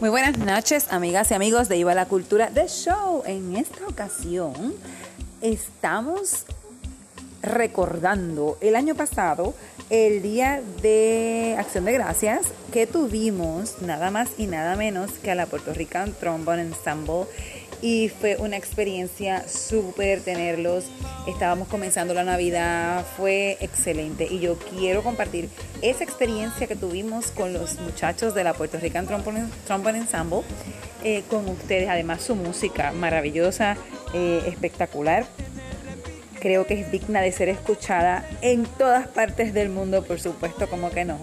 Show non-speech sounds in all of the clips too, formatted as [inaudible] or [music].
Muy buenas noches, amigas y amigos de Iba la Cultura de Show. En esta ocasión estamos recordando el año pasado, el día de Acción de Gracias, que tuvimos nada más y nada menos que a la Puerto Rican Trombone Ensemble y fue una experiencia súper tenerlos. Estábamos comenzando la Navidad, fue excelente y yo quiero compartir esa experiencia que tuvimos con los muchachos de la Puerto Rican Trombone, Ensemble eh, con ustedes. Además, su música maravillosa, eh, espectacular creo que es digna de ser escuchada en todas partes del mundo, por supuesto, como que no.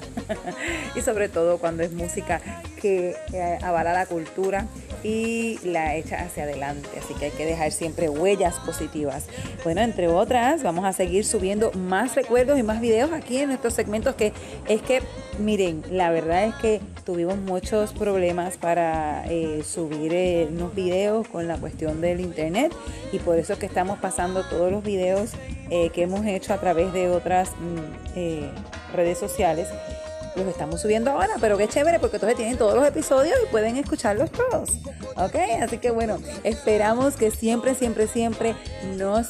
[laughs] y sobre todo cuando es música que eh, avala la cultura y la echa hacia adelante. Así que hay que dejar siempre huellas positivas. Bueno, entre otras, vamos a seguir subiendo más recuerdos y más videos aquí en estos segmentos que es que, miren, la verdad es que tuvimos muchos problemas para eh, subir eh, unos videos con la cuestión del internet y por eso es que estamos pasando todos los videos eh, que hemos hecho a través de otras mm, eh, redes sociales. Los estamos subiendo ahora, pero qué chévere porque entonces tienen todos los episodios y pueden escucharlos todos. ¿Ok? Así que bueno, esperamos que siempre, siempre, siempre nos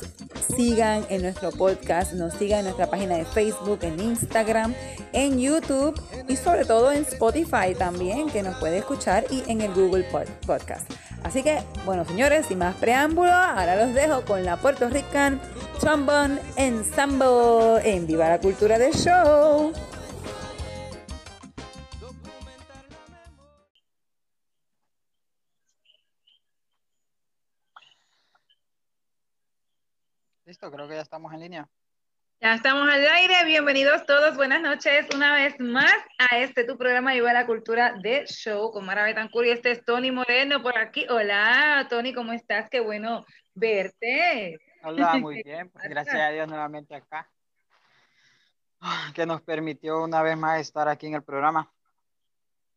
sigan en nuestro podcast, nos sigan en nuestra página de Facebook, en Instagram, en YouTube y sobre todo en Spotify también, que nos puede escuchar y en el Google Podcast. Así que, bueno, señores, sin más preámbulo, ahora los dejo con la Puerto Rican Trombone Ensemble en Viva la Cultura del Show. Listo, creo que ya estamos en línea. Ya estamos al aire, bienvenidos todos, buenas noches una vez más a este tu programa Viva la Cultura de Show con Mara Betancur y este es Tony Moreno por aquí. Hola Tony, ¿cómo estás? Qué bueno verte. Hola, [laughs] muy bien, pues, gracias a Dios nuevamente acá, que nos permitió una vez más estar aquí en el programa.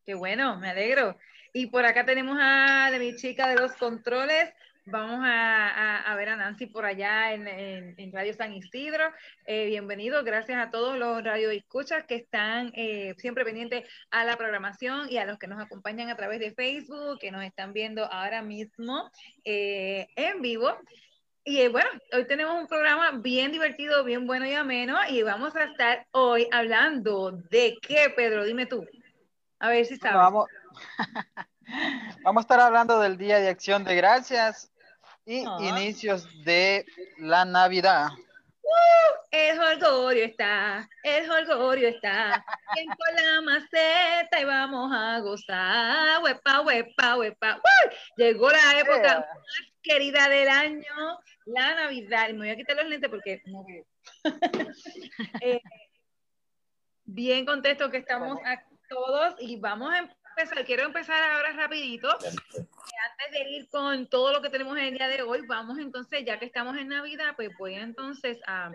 Qué bueno, me alegro. Y por acá tenemos a de mi chica de los controles, Vamos a, ver a Nancy por allá en, Radio San Isidro. Eh, bienvenido, gracias a todos los radioescuchas que están eh, siempre pendientes a la programación y a los que nos acompañan a través de Facebook, que nos están viendo ahora mismo eh, en vivo. Y bueno, hoy tenemos un programa bien divertido, bien bueno y ameno, y vamos a estar hoy hablando de qué, Pedro, dime tú. A ver si sabes. vamos. [laughs] vamos a estar hablando del Día de Acción de Gracias y inicios de la Navidad. Uh, el holgorio está, el holgorio está, con la maceta y vamos a gozar, huepa, huepa, huepa. Llegó la época más querida del año, la Navidad. Me voy a quitar los lentes porque no veo. [laughs] Eh, bien contento que estamos aquí todos y vamos a quiero empezar ahora rapidito. Antes de ir con todo lo que tenemos en el día de hoy, vamos entonces, ya que estamos en Navidad, pues voy entonces a,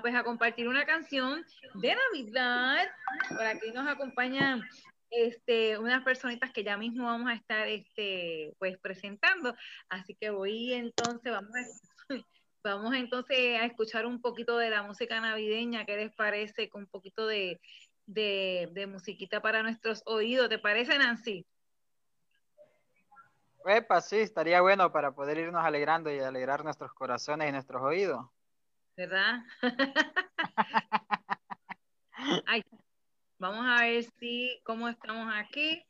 pues a compartir una canción de Navidad. Por aquí nos acompañan este, unas personitas que ya mismo vamos a estar este, pues presentando. Así que voy entonces, vamos a, [laughs] vamos entonces a escuchar un poquito de la música navideña. ¿Qué les parece? Con un poquito de, de, musiquita para nuestros oídos. ¿Te parece, Nancy? Epa, sí, estaría bueno para poder irnos alegrando y alegrar nuestros corazones y nuestros oídos. ¿Verdad? [laughs] vamos a ver si, cómo estamos aquí.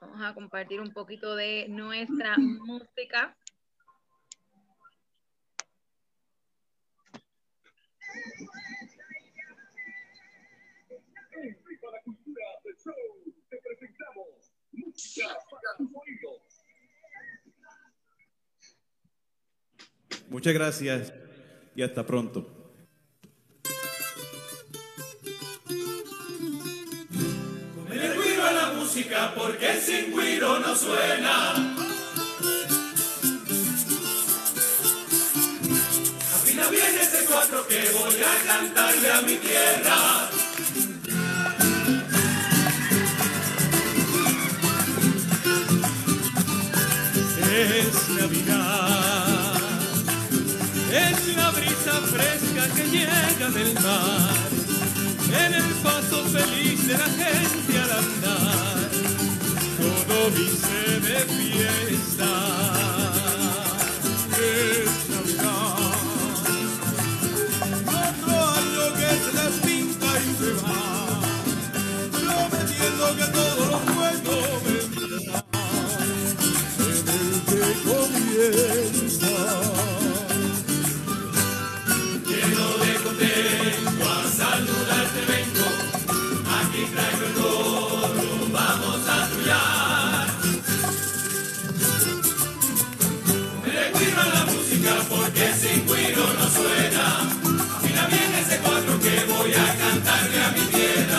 Vamos a compartir un poquito de nuestra música. Muchas gracias y hasta pronto. Con el guiro a la música porque sin guiro no suena. Afina bien ese cuatro que voy a cantarle a mi tierra. Es Navidad. Es la brisa fresca que llega del mar, en el paso feliz de la gente al andar. dice de fiesta. Es Navidad. Otro año que se despinta y se va. Prometiendo que todo lo bueno vendrá. Suena. Mira bien ese cuadro que voy a cantarle a mi tierra.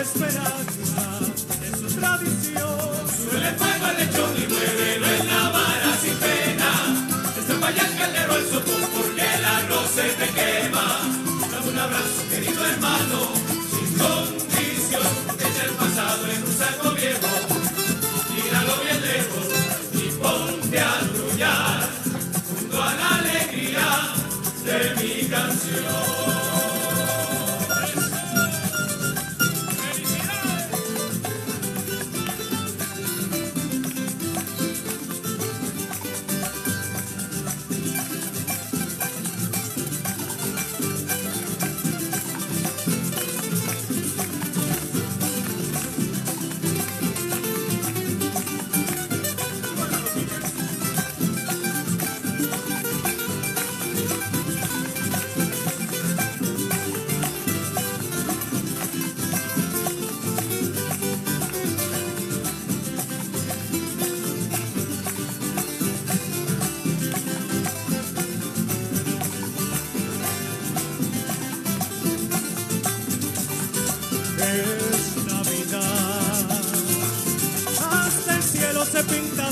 Esperanza, es su tradición. Suele fuego al lechón y muévelo en la vara sin pena. Estampa ya el caldero al sopón porque el arroz se te quema. Dame un abrazo, querido hermano, sin condición. Echa el pasado en un saco viejo,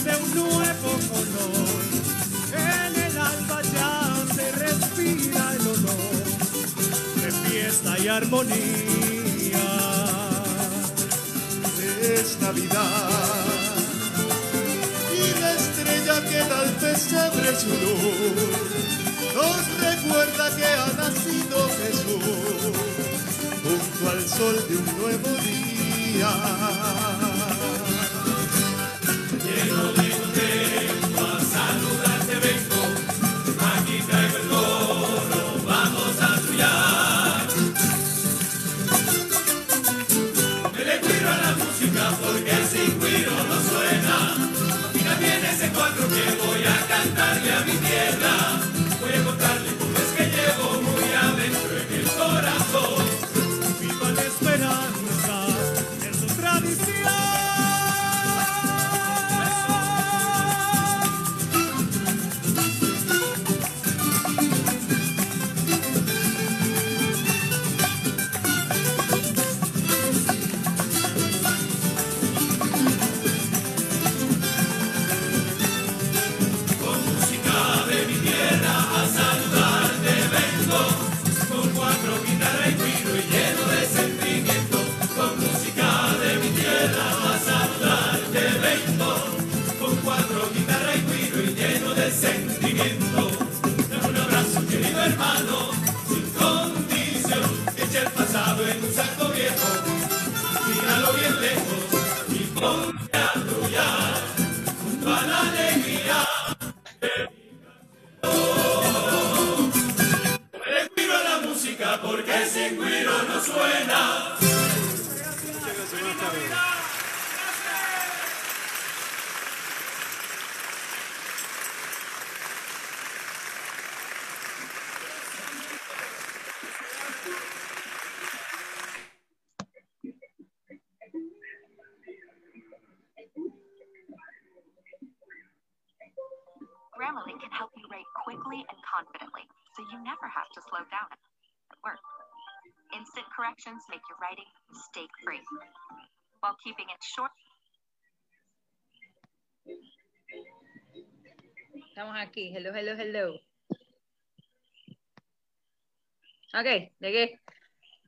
de un nuevo color. En el alba ya se respira el olor de fiesta y armonía. Es Navidad. Y la estrella que da al pesebre su nos recuerda que ha nacido Jesús junto al sol de un nuevo día. Voy a cantarle a mi Make your writing mistake free while keeping it short. Estamos aquí. Hello, hello, hello. Ok, ¿de qué?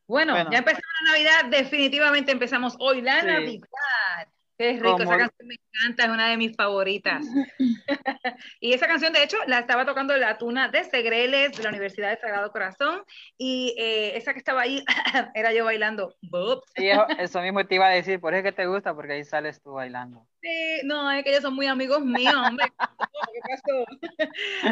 Bueno, Bueno. ya empezamos la Navidad. Definitivamente empezamos hoy la Sí. Navidad. Qué rico, esa canción me encanta, es una de mis favoritas. [laughs] y esa canción, de hecho, la estaba tocando la tuna de Segreles, de la Universidad de Sagrado Corazón, y eh, esa que estaba ahí [laughs] era yo bailando. Sí, eso, mismo te iba a decir, por eso que te gusta, porque ahí sales tú bailando. Sí, no, es que ellos son muy amigos míos, hombre. [laughs] ¿Qué pasó?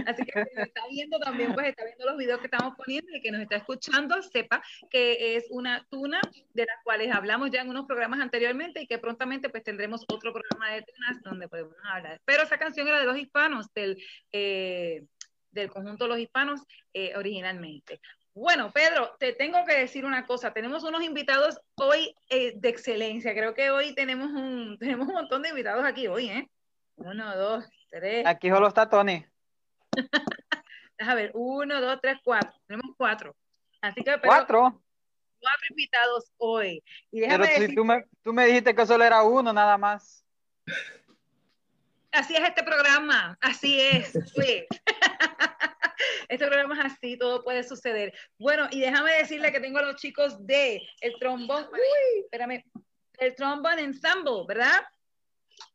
Así que si está viendo también, pues está viendo los videos que estamos poniendo y que nos está escuchando, sepa que es una tuna de las cuales hablamos ya en unos programas anteriormente y que prontamente pues tendremos otro programa de tunas donde podemos hablar. Pero esa canción era de los hispanos, del, eh, del conjunto Los Hispanos eh, originalmente. Bueno, Pedro, te tengo que decir una cosa. Tenemos unos invitados hoy eh, de excelencia. Creo que hoy tenemos un, [laughs] tenemos un montón de invitados aquí hoy, ¿eh? Uno, dos, tres. Aquí solo está Tony. [laughs] A ver, uno, dos, tres, cuatro. Tenemos cuatro. Así que, ¿Cuatro? Cuatro invitados hoy. Pero si tú me, tú me dijiste que solo era uno nada más. Así es este programa, así es. Sí. [laughs] Este programa es así, todo puede suceder. Bueno, y déjame decirle que tengo a los chicos de el trombón, uy, espérame, el trombón ensemble, ¿verdad?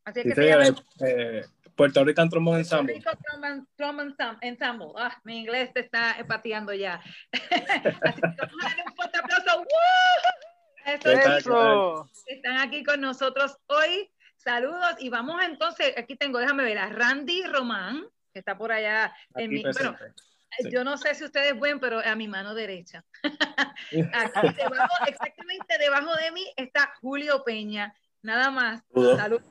Así que se llama eh, Puerto Rican Trombone Ensemble. Puerto Rico Trombone Ensemble. Ah, mi inglés te está pateando ya. [laughs] Así que vamos a darle un fuerte aplauso. Eso es eso. Están aquí con nosotros hoy. Saludos y vamos entonces, aquí tengo, déjame ver, a Randy Román, que está por allá en mi, bueno, yo no sé si ustedes ven, pero a mi mano derecha. [laughs] Aquí debajo, exactamente debajo de mí está Julio Peña. Nada más. Salud.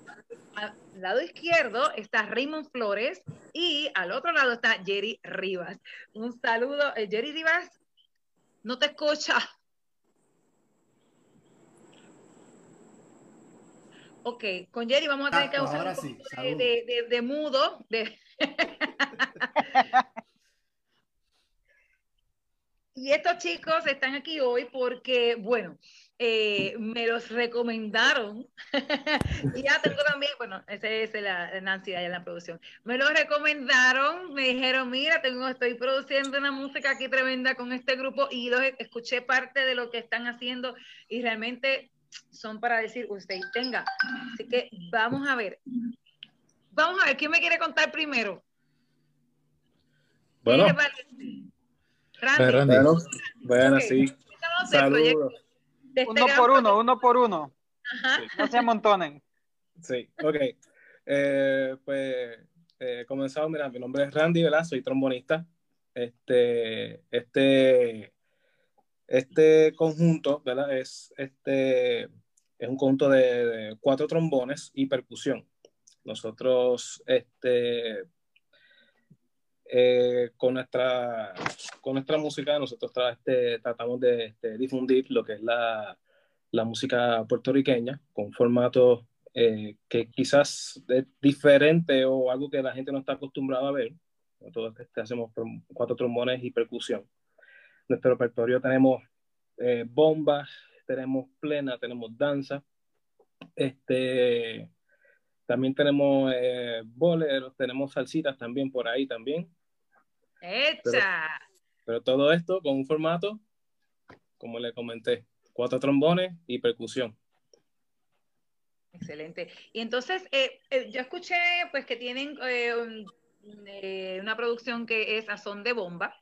Al lado izquierdo está Raymond Flores y al otro lado está Jerry Rivas. Un saludo. Eh, Jerry Rivas, no te escucha. Ok, con Jerry vamos a tener que usar un de, de, de, mudo. De... [laughs] Y estos chicos están aquí hoy porque, bueno, eh, me los recomendaron. [laughs] y ya tengo también, bueno, esa es la Nancy allá en la producción. Me los recomendaron, me dijeron, mira, tengo, estoy produciendo una música aquí tremenda con este grupo y los escuché parte de lo que están haciendo y realmente son para decir, usted tenga. Así que vamos a ver. Vamos a ver, ¿quién me quiere contar primero? Bueno. Randy. Bueno, sí. Saludos. Este uno por uno, uno por uno. No se amontonen. Sí, ok. Eh, pues eh, comenzado, mira, mi nombre es Randy, ¿verdad? Soy trombonista. Este, este, este conjunto, ¿verdad? Es, este, es un conjunto de, de cuatro trombones y percusión. Nosotros, este, eh, con, nuestra, con nuestra música nosotros este, tratamos de este, difundir lo que es la, la música puertorriqueña con formatos eh, que quizás es diferente o algo que la gente no está acostumbrada a ver. Nosotros este, hacemos cuatro trombones y percusión. Nuestro repertorio tenemos eh, bombas, tenemos plena, tenemos danza. Este, también tenemos boleros, tenemos salsitas también por ahí también. ¡Hecha! Pero, todo esto con un formato, como le comenté, cuatro trombones y percusión. Excelente. Y entonces, eh, eh, yo escuché pues que tienen eh, una producción que es a son de bomba.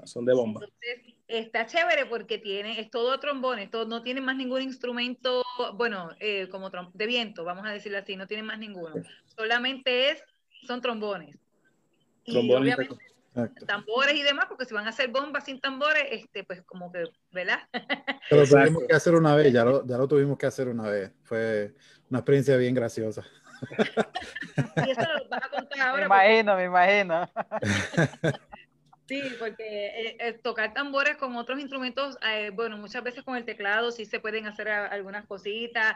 A son de bomba. Entonces, está chévere porque tiene, es todo trombones, todo, no tiene más ningún instrumento, bueno, como de viento, vamos a decirlo así, no tiene más ninguno. Solamente es, son trombones. Trombones tambores y demás, porque si van a hacer bombas sin tambores, este, pues como que, ¿verdad? [laughs] Pero tuvimos que hacer una vez, ya lo, ya lo tuvimos que hacer una vez. Fue una experiencia bien graciosa. [laughs] y eso lo vas a contar ahora. Me imagino, me imagino. [laughs] Sí, porque eh, eh, tocar tambores con otros instrumentos, eh, bueno, muchas veces con el teclado sí se pueden hacer algunas cositas,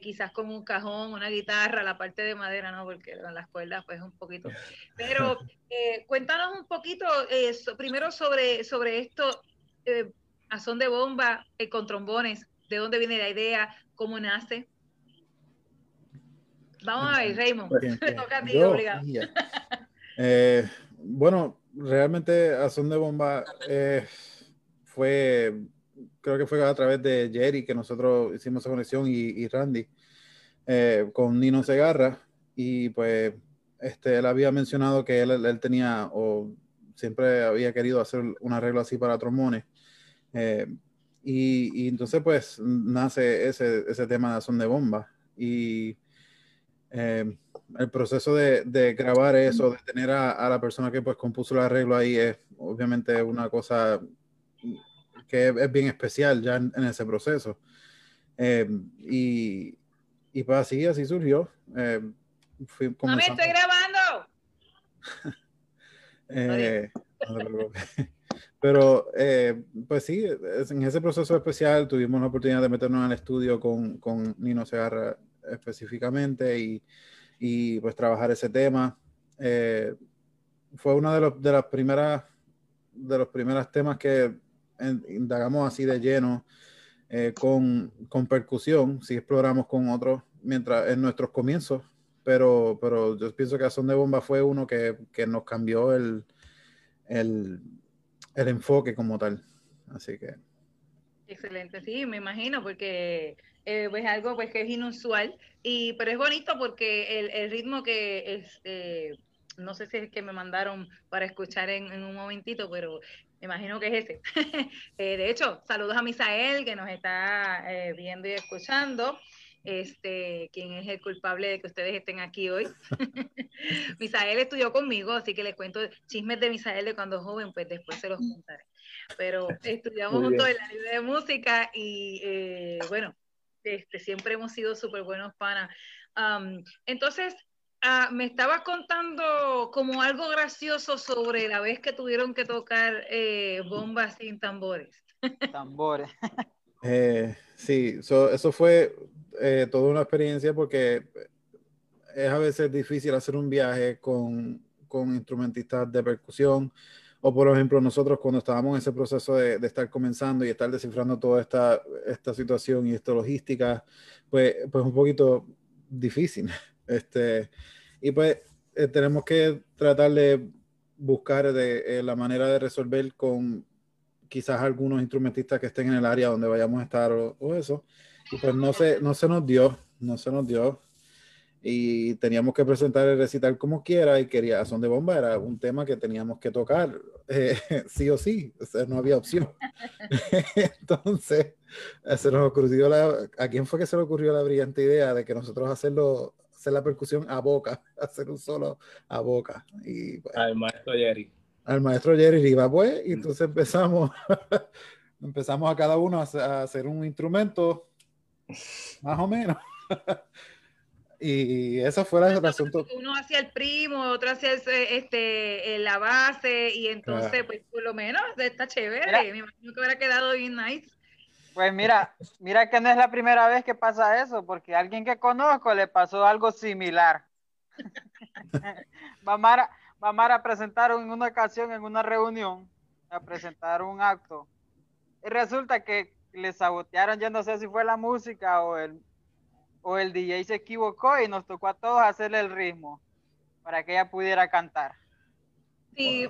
quizás con un cajón, una guitarra, la parte de madera, ¿no? Porque las cuerdas, pues un poquito. Pero [laughs] cuéntanos un poquito primero sobre, sobre esto, a son de bomba, con trombones, de dónde viene la idea, cómo nace. Vamos a ver, Raymond, [laughs] toca a ti, obligado. bueno, realmente a de Bomba eh, fue, creo que fue a través de Jerry que nosotros hicimos esa conexión y, Randy. eh, con Nino Segarra y pues este, él había mencionado que él, él, tenía o siempre había querido hacer un arreglo así para trombones. Eh, y, y, entonces pues nace ese, ese tema de son de bomba. Y eh, el proceso de, de, grabar eso, de tener a, a, la persona que pues compuso el arreglo ahí es obviamente una cosa que es, bien especial ya en, en ese proceso. Eh, y, y pues así, así surgió. Eh, fui, ¡Mami, estoy grabando! [laughs] eh, [laughs] pero eh, pues sí, en ese proceso especial tuvimos la oportunidad de meternos el estudio con, con Nino Segarra específicamente y, y, pues trabajar ese tema. Eh, fue uno de los de las primeras de los primeros temas que indagamos así de lleno eh, con, con, percusión, si exploramos con otros mientras en nuestros comienzos, pero, pero yo pienso que a Son de Bomba fue uno que, que nos cambió el, el, el, enfoque como tal. Así que. Excelente, sí, me imagino, porque eh, es algo pues, que es inusual, y, pero es bonito porque el, el ritmo que es, eh, no sé si es que me mandaron para escuchar en, en un momentito, pero me imagino que es ese. [laughs] eh, de hecho, saludos a Misael, que nos está eh, viendo y escuchando. Este, quien es el culpable de que ustedes estén aquí hoy. [laughs] Misael estudió conmigo, así que les cuento chismes de Misael de cuando joven, pues después se los contaré. Pero estudiamos juntos en la libre de música y eh, bueno, este, siempre hemos sido súper buenos panas. Um, entonces, Ah, me estabas contando como algo gracioso sobre la vez que tuvieron que tocar eh, bombas sin tambores. Tambores. [laughs] eh, sí, so, eso fue eh, toda una experiencia porque es a veces difícil hacer un viaje con, con, instrumentistas de percusión. O por ejemplo, nosotros cuando estábamos en ese proceso de, de estar comenzando y estar descifrando toda esta, esta situación y esta logística, pues, pues un poquito difícil. [laughs] Este, y pues eh, tenemos que tratar de buscar de, eh, la manera de resolver con quizás algunos instrumentistas que estén en el área donde vayamos a estar o, o, eso. Y pues no se, no se nos dio, no se nos dio. Y teníamos que presentar el recital como quiera y quería Son de Bomba, era un tema que teníamos que tocar, eh, [laughs] sí o sí, o sea, no había opción. [laughs] Entonces, se nos ocurrió la, ¿a quién fue que se le ocurrió la brillante idea de que nosotros hacerlo hacer la percusión a boca, [laughs] hacer un solo a boca. Y, pues, al maestro Jerry. Al maestro Jerry Riva, pues, y entonces empezamos, empezamos a cada uno a, hacer un instrumento, más o menos. Y esa fue la, el asunto. Uno hacía el primo, otro hacía este, la base, y entonces, claro. pues, por lo menos está chévere. Mira. Me imagino que hubiera quedado bien nice. Pues mira, mira que no es la primera vez que pasa eso, porque a alguien que conozco le pasó algo similar. [laughs] Mamara, Mamara presentaron en una ocasión, en una reunión, a presentar un acto. Y resulta que le sabotearon, yo no sé si fue la música o el, o el DJ se equivocó y nos tocó a todos hacerle el ritmo para que ella pudiera cantar. Sí,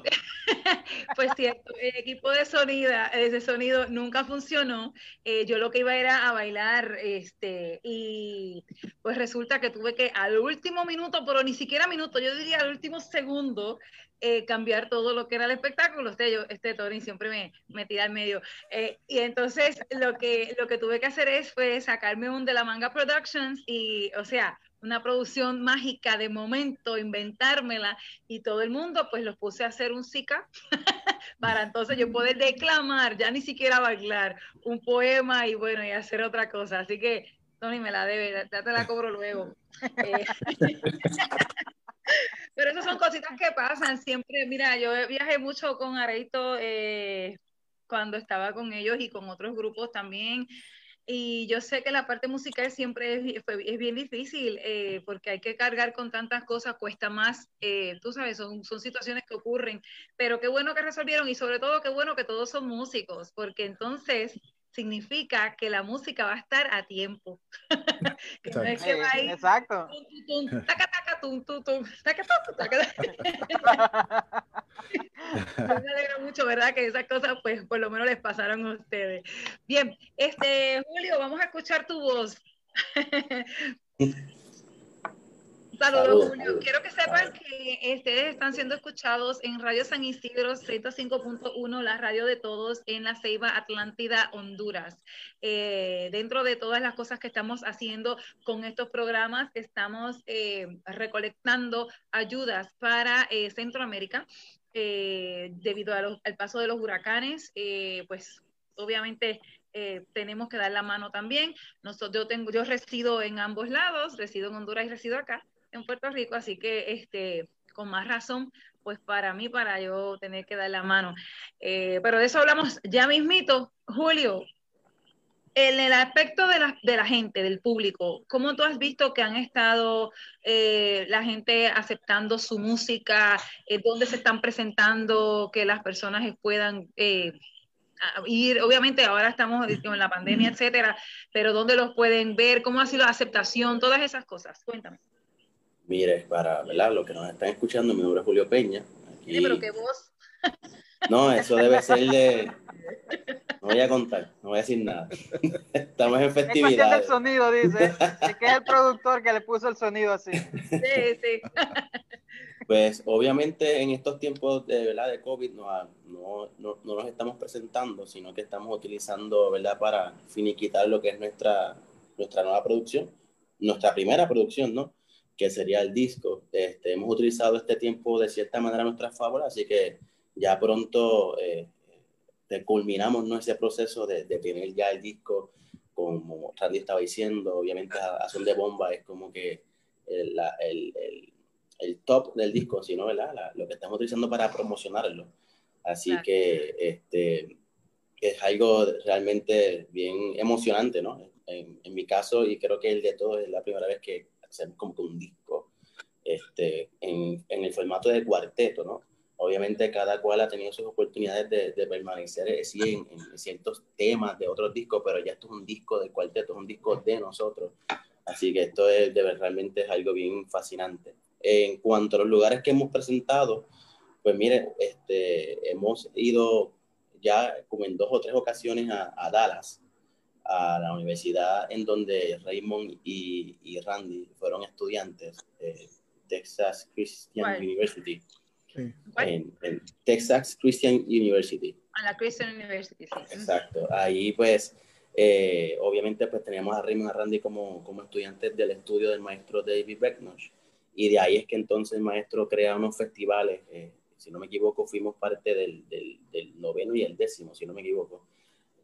[laughs] pues cierto, el equipo de sonido, de sonido nunca funcionó. Eh, yo lo que iba era a bailar, este, y pues resulta que tuve que al último minuto, pero ni siquiera minuto, yo diría al último segundo, eh, cambiar todo lo que era el espectáculo. Este, yo, este Tony siempre me, me tira al medio. Eh, y entonces lo que, lo que tuve que hacer es fue sacarme un de la Manga Productions y, o sea, una producción mágica de momento, inventármela y todo el mundo pues los puse a hacer un zika [laughs] para entonces yo poder declamar, ya ni siquiera bailar, un poema y bueno, y hacer otra cosa. Así que, Tony, me la debe, ya te la cobro luego. [laughs] Eh, [laughs] pero esas son cositas que pasan siempre. Mira, yo viajé mucho con Areito eh, cuando estaba con ellos y con otros grupos también. Y yo sé que la parte musical siempre es, es bien difícil eh, porque hay que cargar con tantas cosas, cuesta más, eh, tú sabes, son, son situaciones que ocurren, pero qué bueno que resolvieron y sobre todo qué bueno que todos son músicos, porque entonces significa que la música va a estar a tiempo. [laughs] que no es que va a ir, Exacto. Me alegro mucho, ¿verdad? Que esas cosas, pues, por lo menos les pasaron a ustedes. Bien, este, Julio, vamos a escuchar tu voz. [laughs] Saludos, Saludos, Julio. saludos. Quiero que sepan que ustedes están siendo escuchados en Radio San Isidro 105.1, la radio de todos en la Ceiba Atlántida, Honduras. Eh, dentro de todas las cosas que estamos haciendo con estos programas, estamos eh, recolectando ayudas para eh, Centroamérica debido a los- al paso de los huracanes. pues obviamente eh, tenemos que dar la mano también. Nosotros, yo, tengo, yo resido en ambos lados, resido en Honduras y resido acá en Puerto Rico, así que este, con más razón, pues para mí, para yo tener que dar la mano. Eh, pero de eso hablamos ya mismito. Julio, en el aspecto de la, de la gente, del público, ¿cómo tú has visto que han estado eh, la gente aceptando su música? Eh, ¿Dónde se están presentando que las personas puedan eh, ir? Obviamente ahora estamos en la pandemia, etcétera, pero ¿dónde los pueden ver? ¿Cómo ha sido la aceptación? Todas esas cosas. Cuéntame. Mire, para ¿verdad? los que nos están escuchando, mi nombre es Julio Peña. Aquí- Sí, pero qué voz. No, eso debe ser de... [laughs] No voy a contar, no voy a decir nada. [laughs] Estamos en Es del festividades. sonido, dice. [laughs] Es que es el productor que le puso el sonido así. Sí, sí. Pues obviamente en estos tiempos de, ¿verdad? de COVID no, ha- no, no, no nos estamos presentando, sino que estamos utilizando ¿verdad? para finiquitar lo que es nuestra, nuestra nueva producción, nuestra primera producción, ¿no? Que sería el disco. Este, hemos utilizado este tiempo de cierta manera a nuestra favor, así que ya pronto eh, culminamos ¿no? ese proceso de, de tener ya el disco, como Randy estaba diciendo, obviamente a, a son de bomba es como que el, la- el- el- el top del disco, sino ¿verdad? La- lo que estamos utilizando para promocionarlo. Así Claro. que este, es algo realmente bien emocionante, ¿no? En, en mi caso, y creo que el de todos es la primera vez que hacemos como que un disco este, en, en el formato de cuarteto, ¿no? Obviamente cada cual ha tenido sus oportunidades de, de permanecer eh, sí, en, en ciertos temas de otros discos, pero ya esto es un disco de cuarteto, es un disco de nosotros. Así que esto es, de realmente es algo bien fascinante. En cuanto a los lugares que hemos presentado, pues mire, este, hemos ido ya como en dos o tres ocasiones a, a Dallas, a la universidad en donde Raymond y, y Randy fueron estudiantes, eh, Texas Christian ¿Cuál? University, en, en Texas Christian University. A la Christian University, sí. Exacto. Ahí pues, eh, obviamente pues teníamos a Raymond y a Randy como, como estudiantes del estudio del maestro David Becknosh. Y de ahí es que entonces el maestro crea unos festivales. eh, si no me equivoco, fuimos parte del, del, del noveno y el décimo, si no me equivoco.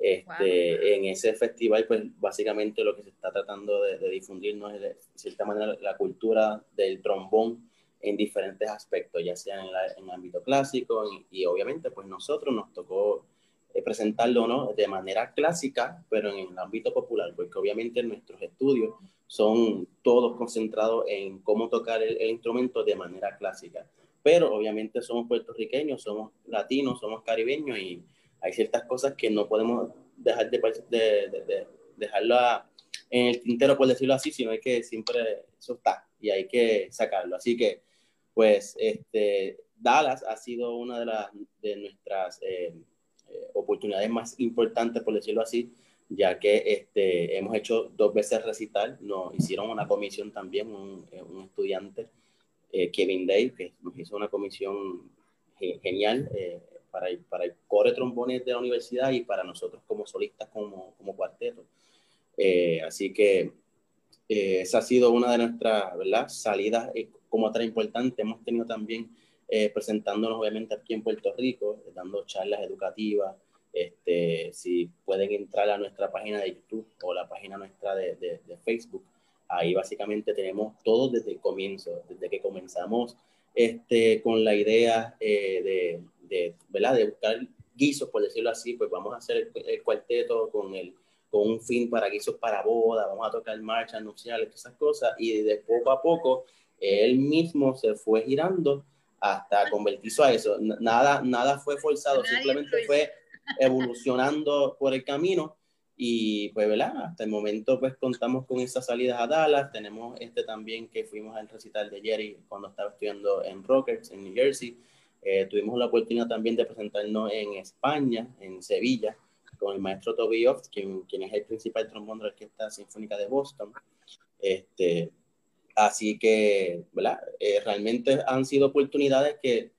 Este, En ese festival, pues básicamente lo que se está tratando de, de difundir no es de cierta manera la cultura del trombón en diferentes aspectos, ya sea en, la- en el ámbito clásico y, obviamente pues nosotros nos tocó eh, presentarlo ¿no? de manera clásica, pero en el ámbito popular, porque obviamente nuestros estudios son todos concentrados en cómo tocar el instrumento de manera clásica. Pero obviamente somos puertorriqueños, somos latinos, somos caribeños y hay ciertas cosas que no podemos dejar de, de, de- de- dejarlo a- en el tintero, por decirlo así, sino hay que siempre, eso está, y hay que sacarlo. Así que, pues, este, Dallas ha sido una de, las, de nuestras eh, eh, oportunidades más importantes, por decirlo así, ya que este, hemos hecho dos veces recital, nos hicieron una comisión también, un, eh, un estudiante, eh, Kevin Day, que nos hizo una comisión ge- genial eh, para, el, para el core trombones de la universidad y para nosotros como solistas, como, como cuarteto. Eh, así que eh, esa ha sido una de nuestras ¿verdad? salidas eh, como otra importante. Hemos tenido también eh, presentándonos obviamente aquí en Puerto Rico, eh, dando charlas educativas. Este, si pueden entrar a nuestra página de YouTube o la página nuestra de, de, de Facebook, ahí básicamente tenemos todo desde el comienzo, desde que comenzamos este, con la idea eh, de, de, ¿verdad? de buscar guisos, por decirlo así, pues vamos a hacer el, el cuarteto con, el, con un fin para guisos para boda, vamos a tocar marchas nupciales, todas esas cosas, y de poco a poco él mismo se fue girando hasta convertirse a eso. Nada, nada fue forzado, simplemente fue evolucionando por el camino y pues, ¿verdad? Hasta el momento pues contamos con esas salidas a Dallas, tenemos este también que fuimos al recital de Jerry cuando estaba estudiando en Rockets, en New Jersey. Eh, tuvimos la oportunidad también de presentarnos en España, en Sevilla, con el maestro Toby Oft, quien, quien es el principal trombón de la Orquesta Sinfónica de Boston. Este, así que, ¿verdad? Eh, realmente han sido oportunidades que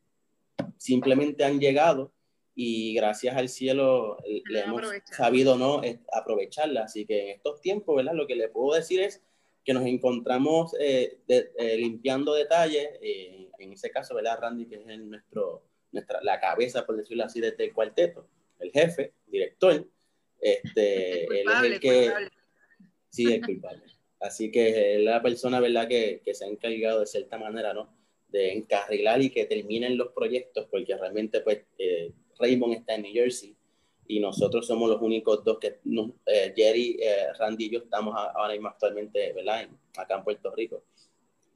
simplemente han llegado y gracias al cielo le hemos sabido no aprovecharla. Así que en estos tiempos, ¿verdad? Lo que le puedo decir es que nos encontramos eh, de- eh, limpiando detalles, eh, en ese caso, ¿verdad? Randy, que es el- nuestro, nuestra, la cabeza, por decirlo así, desde el cuarteto, el jefe, director, este, él es Culpable, el que... culpable. Sí, es culpable. Así que es la persona, ¿verdad?, que, que se ha encargado de cierta manera, ¿no? De encarrilar y que terminen los proyectos, porque realmente, pues, eh, Raymond está en New Jersey y nosotros somos los únicos dos que, nos- eh, Jerry, eh, Randy y yo estamos a- ahora mismo actualmente, ¿verdad?, en- acá en Puerto Rico.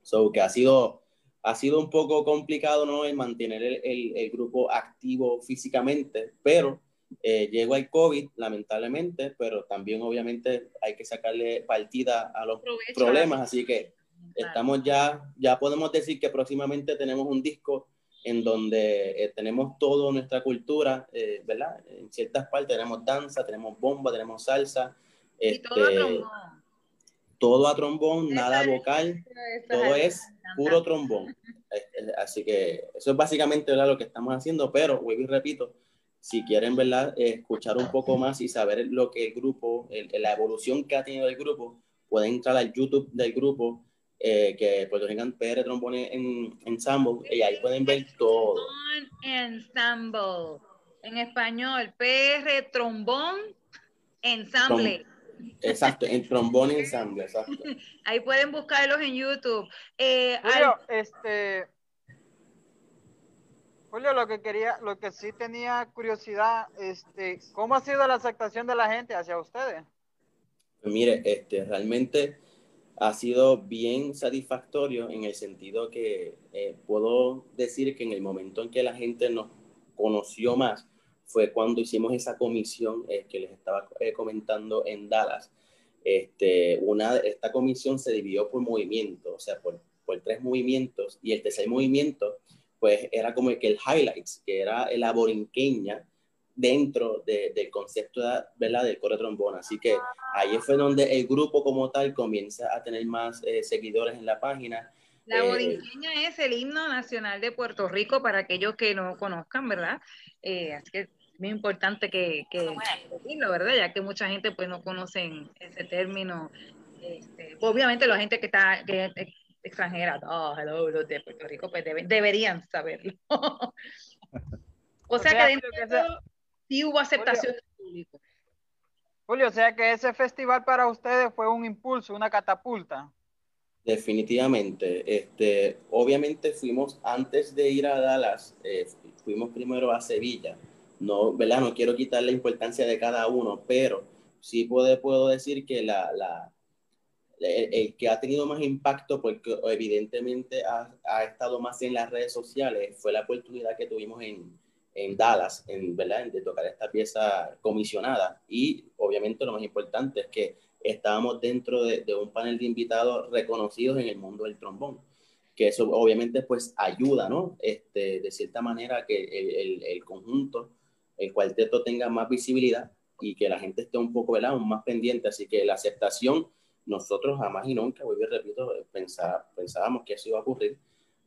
So, que ha sido, ha sido un poco complicado, ¿no?, el mantener el, el- el grupo activo físicamente, pero eh, llegó el COVID, lamentablemente, pero también obviamente hay que sacarle partida a los problemas, así que Claro. estamos ya, ya podemos decir que próximamente tenemos un disco en donde eh, tenemos toda nuestra cultura, eh, ¿verdad? En ciertas partes tenemos danza, tenemos bomba, tenemos salsa, Y todo este, trombón. todo a trombón, nada es- vocal, Eso todo es encanta. puro trombón. Eh, Así que eso es básicamente ¿verdad? lo que estamos haciendo, pero vuelvo y repito, si quieren ¿verdad? Escuchar un poco más y saber lo que el grupo, el- la evolución que ha tenido el grupo, pueden entrar al YouTube del grupo, eh, que Puerto Rican PR Trombone en Ensemble, y ahí pueden ver todo. Trombón Ensemble. En español, PR Trombón Ensemble. Exacto, en trombone ensamble, exacto. [laughs] Ahí pueden buscarlos en YouTube. Eh, Julio, al- este. Julio, lo que quería, lo que sí tenía curiosidad, este, ¿cómo ha sido la aceptación de la gente hacia ustedes? Pues mire, este, realmente ha sido bien satisfactorio en el sentido que eh, puedo decir que en el momento en que la gente nos conoció más fue cuando hicimos esa comisión eh, que les estaba eh, comentando en Dallas. Este, una, esta comisión se dividió por movimientos, o sea, por, por tres movimientos, y el tercer movimiento, pues era como que el highlights, que era la borinqueña dentro de- del concepto ¿verdad? del coro trombón. Así que ahí fue donde el grupo como tal comienza a tener más eh, seguidores en la página. La Eh, borinqueña es el himno nacional de Puerto Rico para aquellos que no conozcan, ¿verdad? Eh, así que es muy importante que, que decirlo, ¿verdad? Ya que mucha gente pues no conocen ese término. Este, obviamente la gente que está que es extranjera, oh, hello, los de Puerto Rico, pues deben- deberían saberlo. [laughs] o sea que dentro de todo sí hubo aceptación del público. Julio, o sea que ese festival para ustedes fue un impulso, una catapulta. Definitivamente. Este, obviamente fuimos, antes de ir a Dallas, eh, fuimos primero a Sevilla. No, ¿verdad? No quiero quitar la importancia de cada uno, pero sí puedo, puedo decir que la, la, el, el que ha tenido más impacto, porque evidentemente ha, ha estado más en las redes sociales, fue la oportunidad que tuvimos en, en Dallas, en, ¿verdad? de tocar esta pieza comisionada. Y obviamente lo más importante es que estábamos dentro de, un panel de invitados reconocidos en el mundo del trombón, que eso obviamente pues ayuda, ¿no? Este, de cierta manera que el, el, conjunto, el cuarteto tenga más visibilidad y que la gente esté un poco, ¿verdad? Aún más pendiente. Así que la aceptación, nosotros jamás y nunca, vuelvo y repito, pensá- pensábamos que eso iba a ocurrir.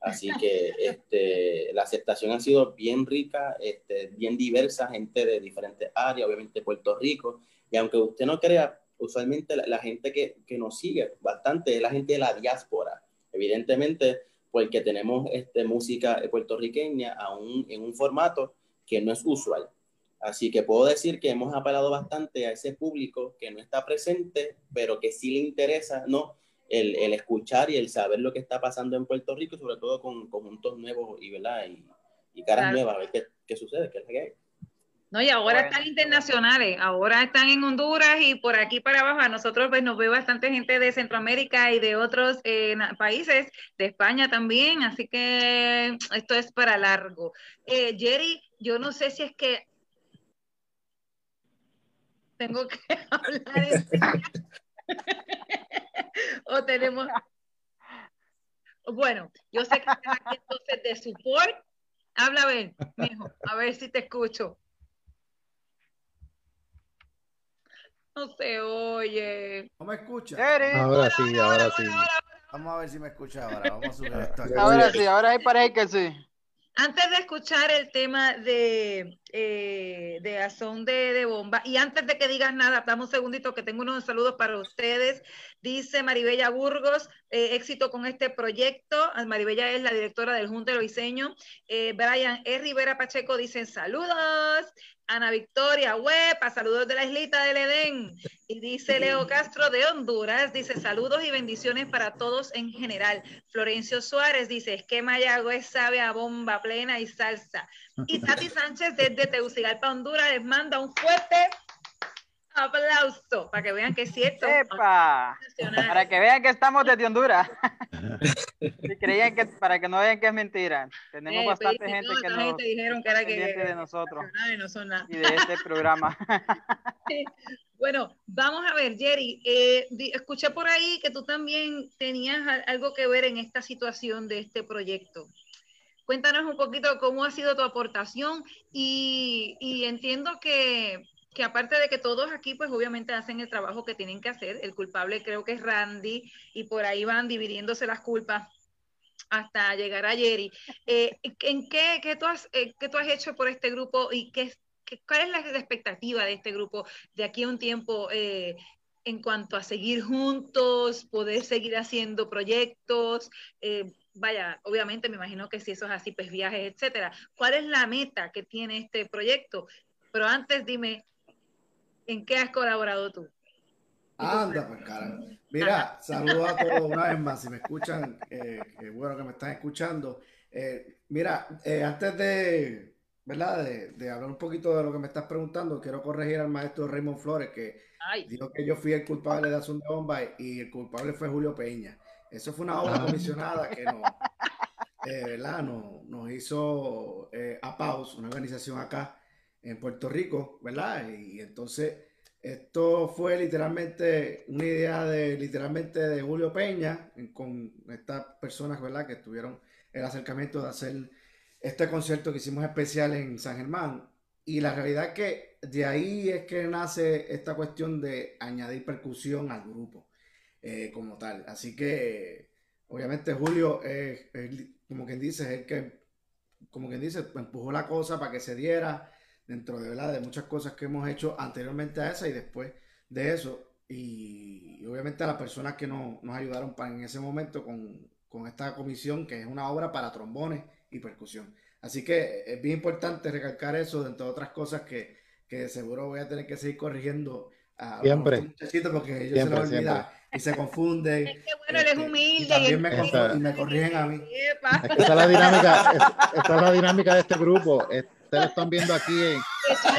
Así que este, la aceptación ha sido bien rica, este, bien diversa, gente de diferentes áreas, obviamente Puerto Rico. Y aunque usted no crea, usualmente la, gente que, que, nos sigue bastante es la gente de la diáspora. Evidentemente, porque tenemos este, música puertorriqueña aún en un formato que no es usual. Así que puedo decir que hemos apelado bastante a ese público que no está presente, pero que sí le interesa, ¿no? El, el, escuchar y el saber lo que está pasando en Puerto Rico, sobre todo con conjuntos nuevos y, ¿verdad? y, y caras claro. nuevas, a ver qué, qué sucede, qué es lo que hay. No, y ahora bueno, están internacionales, ahora están en Honduras y por aquí para abajo. A nosotros pues nos ve bastante gente de Centroamérica y de otros eh, países, de España también, así que esto es para largo. Eh, Jerry, yo no sé si es que tengo que [laughs] hablar [laughs] [laughs] [laughs] o tenemos bueno yo sé que estás aquí entonces de support habla a ver mijo a ver si te escucho No se oye. ¿No me escucha? Ahora sí, ahora sí. Vamos a ver si me escucha ahora. Vamos a subir esto. Ahora sí, ahora sí parece que sí. Antes de escuchar el tema de, eh, de Azón de, de Bomba, y antes de que digas nada, dame un segundito que tengo unos saludos para ustedes. Dice Maribella Burgos, eh, éxito con este proyecto. Ah, Maribella es la directora del Junte de Diseño. Eh, Brian E. Rivera Pacheco dice saludos. Ana Victoria Huepa, saludos de la islita del Edén. Y dice Leo Castro de Honduras, dice saludos y bendiciones para todos en general. Florencio Suárez dice, es que Mayagüez sabe a bomba plena y salsa. Y Tati Sánchez desde Tegucigalpa, Honduras, les manda un fuerte aplauso para que vean que es cierto. ¡Epa! Para que vean que estamos desde Honduras. [laughs] Si creían que, para que no vean que es mentira. Tenemos Eh, bastante gente no, que nos gente dijeron que era que- de nosotros Ay, no son nada. y de este programa. [laughs] Bueno, vamos a ver, Jerry, eh, escuché por ahí que tú también tenías al- algo que ver en esta situación de este proyecto. Cuéntanos un poquito cómo ha sido tu aportación y, entiendo que, que aparte de que todos aquí, pues obviamente hacen el trabajo que tienen que hacer, el culpable creo que es Randy y por ahí van dividiéndose las culpas hasta llegar a Jerry. Eh, ¿En qué, qué tú has, eh, tú has hecho por este grupo y qué, qué- cuál es la, expectativa de este grupo de aquí a un tiempo eh, en cuanto a seguir juntos, poder seguir haciendo proyectos? Vaya, obviamente me imagino que si eso es así, pues viajes, etcétera. ¿Cuál es la meta que tiene este proyecto? Pero antes dime, ¿en qué has colaborado tú? Anda, pues cara. Mira, saludos a todos una vez más. Si me escuchan, eh, qué bueno que me están escuchando. Eh, mira, eh, antes de, ¿verdad? De, de hablar un poquito de lo que me estás preguntando, quiero corregir al maestro Raymond Flores, que Ay. dijo que yo fui el culpable de Azul de Bomba y el culpable fue Julio Peña. Eso fue una obra Ah. comisionada que nos, eh, ¿verdad? Nos, nos hizo eh, APAUS, una organización acá en Puerto Rico, ¿verdad? Y, entonces esto fue literalmente una idea de literalmente de Julio Peña con estas personas, ¿verdad? Que tuvieron el acercamiento de hacer este concierto que hicimos especial en San Germán. Y la realidad es que de ahí es que nace esta cuestión de añadir percusión al grupo eh, como tal. Así que obviamente Julio es, es como quien dice, es el que, como quien dice, empujó la cosa para que se diera dentro de, ¿verdad? de muchas cosas que hemos hecho anteriormente a esa y después de eso. Y, y obviamente a las personas que nos, nos ayudaron para, en ese momento con, con esta comisión, que es una obra para trombones y percusión. Así que es bien importante recalcar eso, dentro de otras cosas que, que seguro voy a tener que seguir corrigiendo a, Siempre. los muchachitos porque ellos Siempre, se les olvida y se confunden. Qué bueno, él es Este, humilde. y también me, Esta- y me corrigen a mí. Es que esa es la dinámica, es- esa es la dinámica de este grupo. Ustedes lo están viendo aquí en,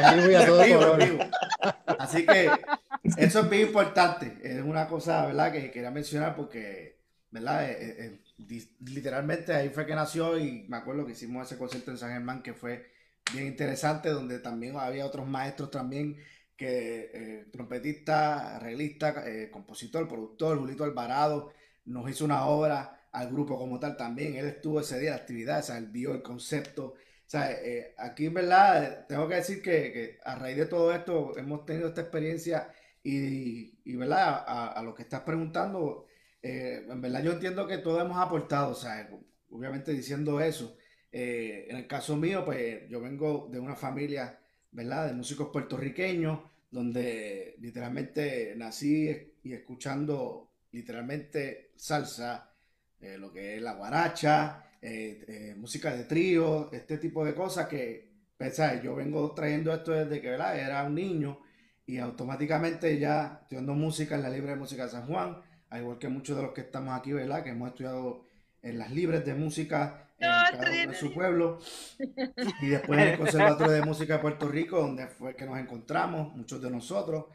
en vivo y a todo Vivo, color. vivo. Así que eso es bien importante. Es una cosa, ¿verdad? Que quería mencionar porque, ¿verdad? Eh, eh, eh, literalmente ahí fue que nació y me acuerdo que hicimos ese concierto en San Germán que fue bien interesante, donde también había otros maestros también que eh, trompetista, arreglista, eh, compositor, productor, Julito Alvarado, nos hizo una obra al grupo como tal también. Él estuvo ese día de actividad, o sea, él vio el concepto. O sea, eh, aquí en verdad tengo que decir que, a raíz de todo esto hemos tenido esta experiencia y, y verdad, a, a lo que estás preguntando, en verdad yo entiendo que todos hemos aportado, o sea, obviamente diciendo eso. en el caso mío, pues yo vengo de una familia, ¿verdad? De músicos puertorriqueños, donde literalmente nací y escuchando literalmente salsa, eh, lo que es la guaracha, eh, eh, música de trío, este tipo de cosas que, pues, ¿sabes? Yo vengo trayendo esto desde que ¿verdad? era un niño y automáticamente ya estudiando música en la Libre de Música de San Juan, al igual que muchos de los que estamos aquí, ¿verdad? Que hemos estudiado en las libres de música en su pueblo. Y después en el [laughs] Conservatorio de Música de Puerto Rico, donde fue que nos encontramos, muchos de nosotros,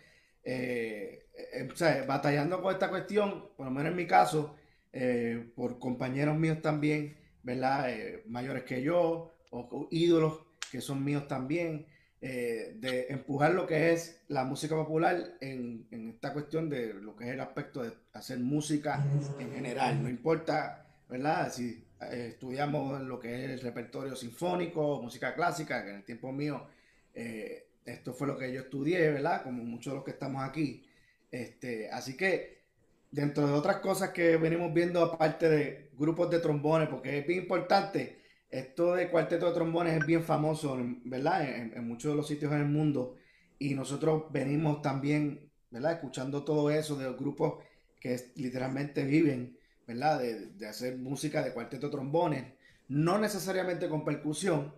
eh, eh, o sea, batallando con esta cuestión, por lo menos en mi caso, eh, por compañeros míos también, ¿verdad? Eh, mayores que yo, o, o ídolos que son míos también, eh, de empujar lo que es la música popular en, en esta cuestión de lo que es el aspecto de hacer música en general, no importa, ¿verdad? Si eh, estudiamos lo que es el repertorio sinfónico, música clásica, que en el tiempo mío, eh, esto fue lo que yo estudié, ¿verdad? Como muchos de los que estamos aquí. Este, así que dentro de otras cosas que venimos viendo aparte de grupos de trombones, porque es bien importante, esto de cuarteto de trombones es bien famoso, ¿verdad? En, en muchos de los sitios en el mundo y nosotros venimos también, ¿verdad? Escuchando todo eso de los grupos que literalmente viven, ¿verdad? De, de hacer música de cuarteto trombones, no necesariamente con percusión,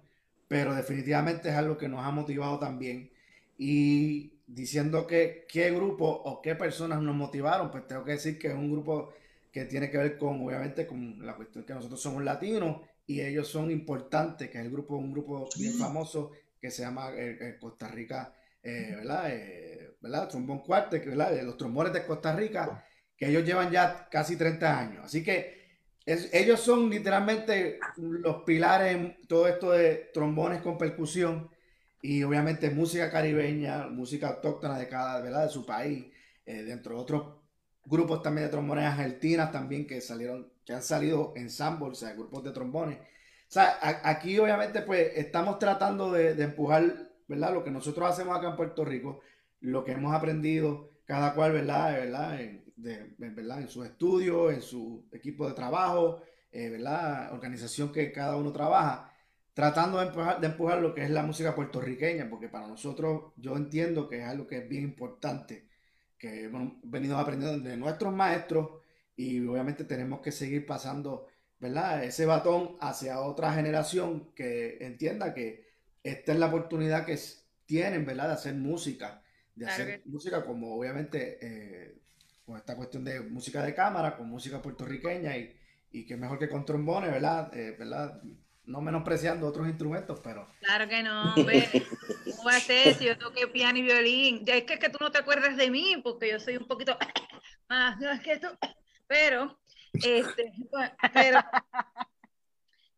pero definitivamente es algo que nos ha motivado también. Y diciendo que qué grupo o qué personas nos motivaron, pues tengo que decir que es un grupo que tiene que ver con, obviamente, con la cuestión que nosotros somos latinos y ellos son importantes, que es el grupo, un grupo bien famoso que se llama eh, eh, Costa Rica, eh, ¿verdad? Eh, ¿verdad? Trombón Cuarte, ¿verdad? Los trombones de Costa Rica, que ellos llevan ya casi 30 años. Así que es- ellos son literalmente los pilares en todo esto de trombones con percusión y obviamente música caribeña, música autóctona de cada, ¿verdad? De su país, eh, dentro de otros grupos también de trombones argentinas también que salieron, que han salido ensambles, o sea, grupos de trombones. O sea, a- aquí obviamente pues estamos tratando de, de empujar, ¿verdad? Lo que nosotros hacemos acá en Puerto Rico, lo que hemos aprendido cada cual, ¿verdad? ¿verdad? En, de- ¿verdad? en sus estudios, en su equipo de trabajo, eh, ¿verdad? Organización que cada uno trabaja, tratando de empujar, de empujar lo que es la música puertorriqueña, porque para nosotros yo entiendo que es algo que es bien importante, que hemos venido aprendiendo de nuestros maestros y obviamente tenemos que seguir pasando, ¿verdad? Ese batón hacia otra generación que entienda que esta es la oportunidad que tienen, ¿verdad? De hacer música, de Claro hacer que- música como obviamente eh, con esta cuestión de música de cámara, con música puertorriqueña y, y que mejor que con trombones, ¿verdad? Eh, ¿verdad? No menospreciando otros instrumentos, pero Claro que no, hombre. ¿Cómo va a ser si yo toqué piano y violín? Ya Es que, es que tú no te acuerdas de mí, porque yo soy un poquito [coughs] más que tú. Pero, este, pero,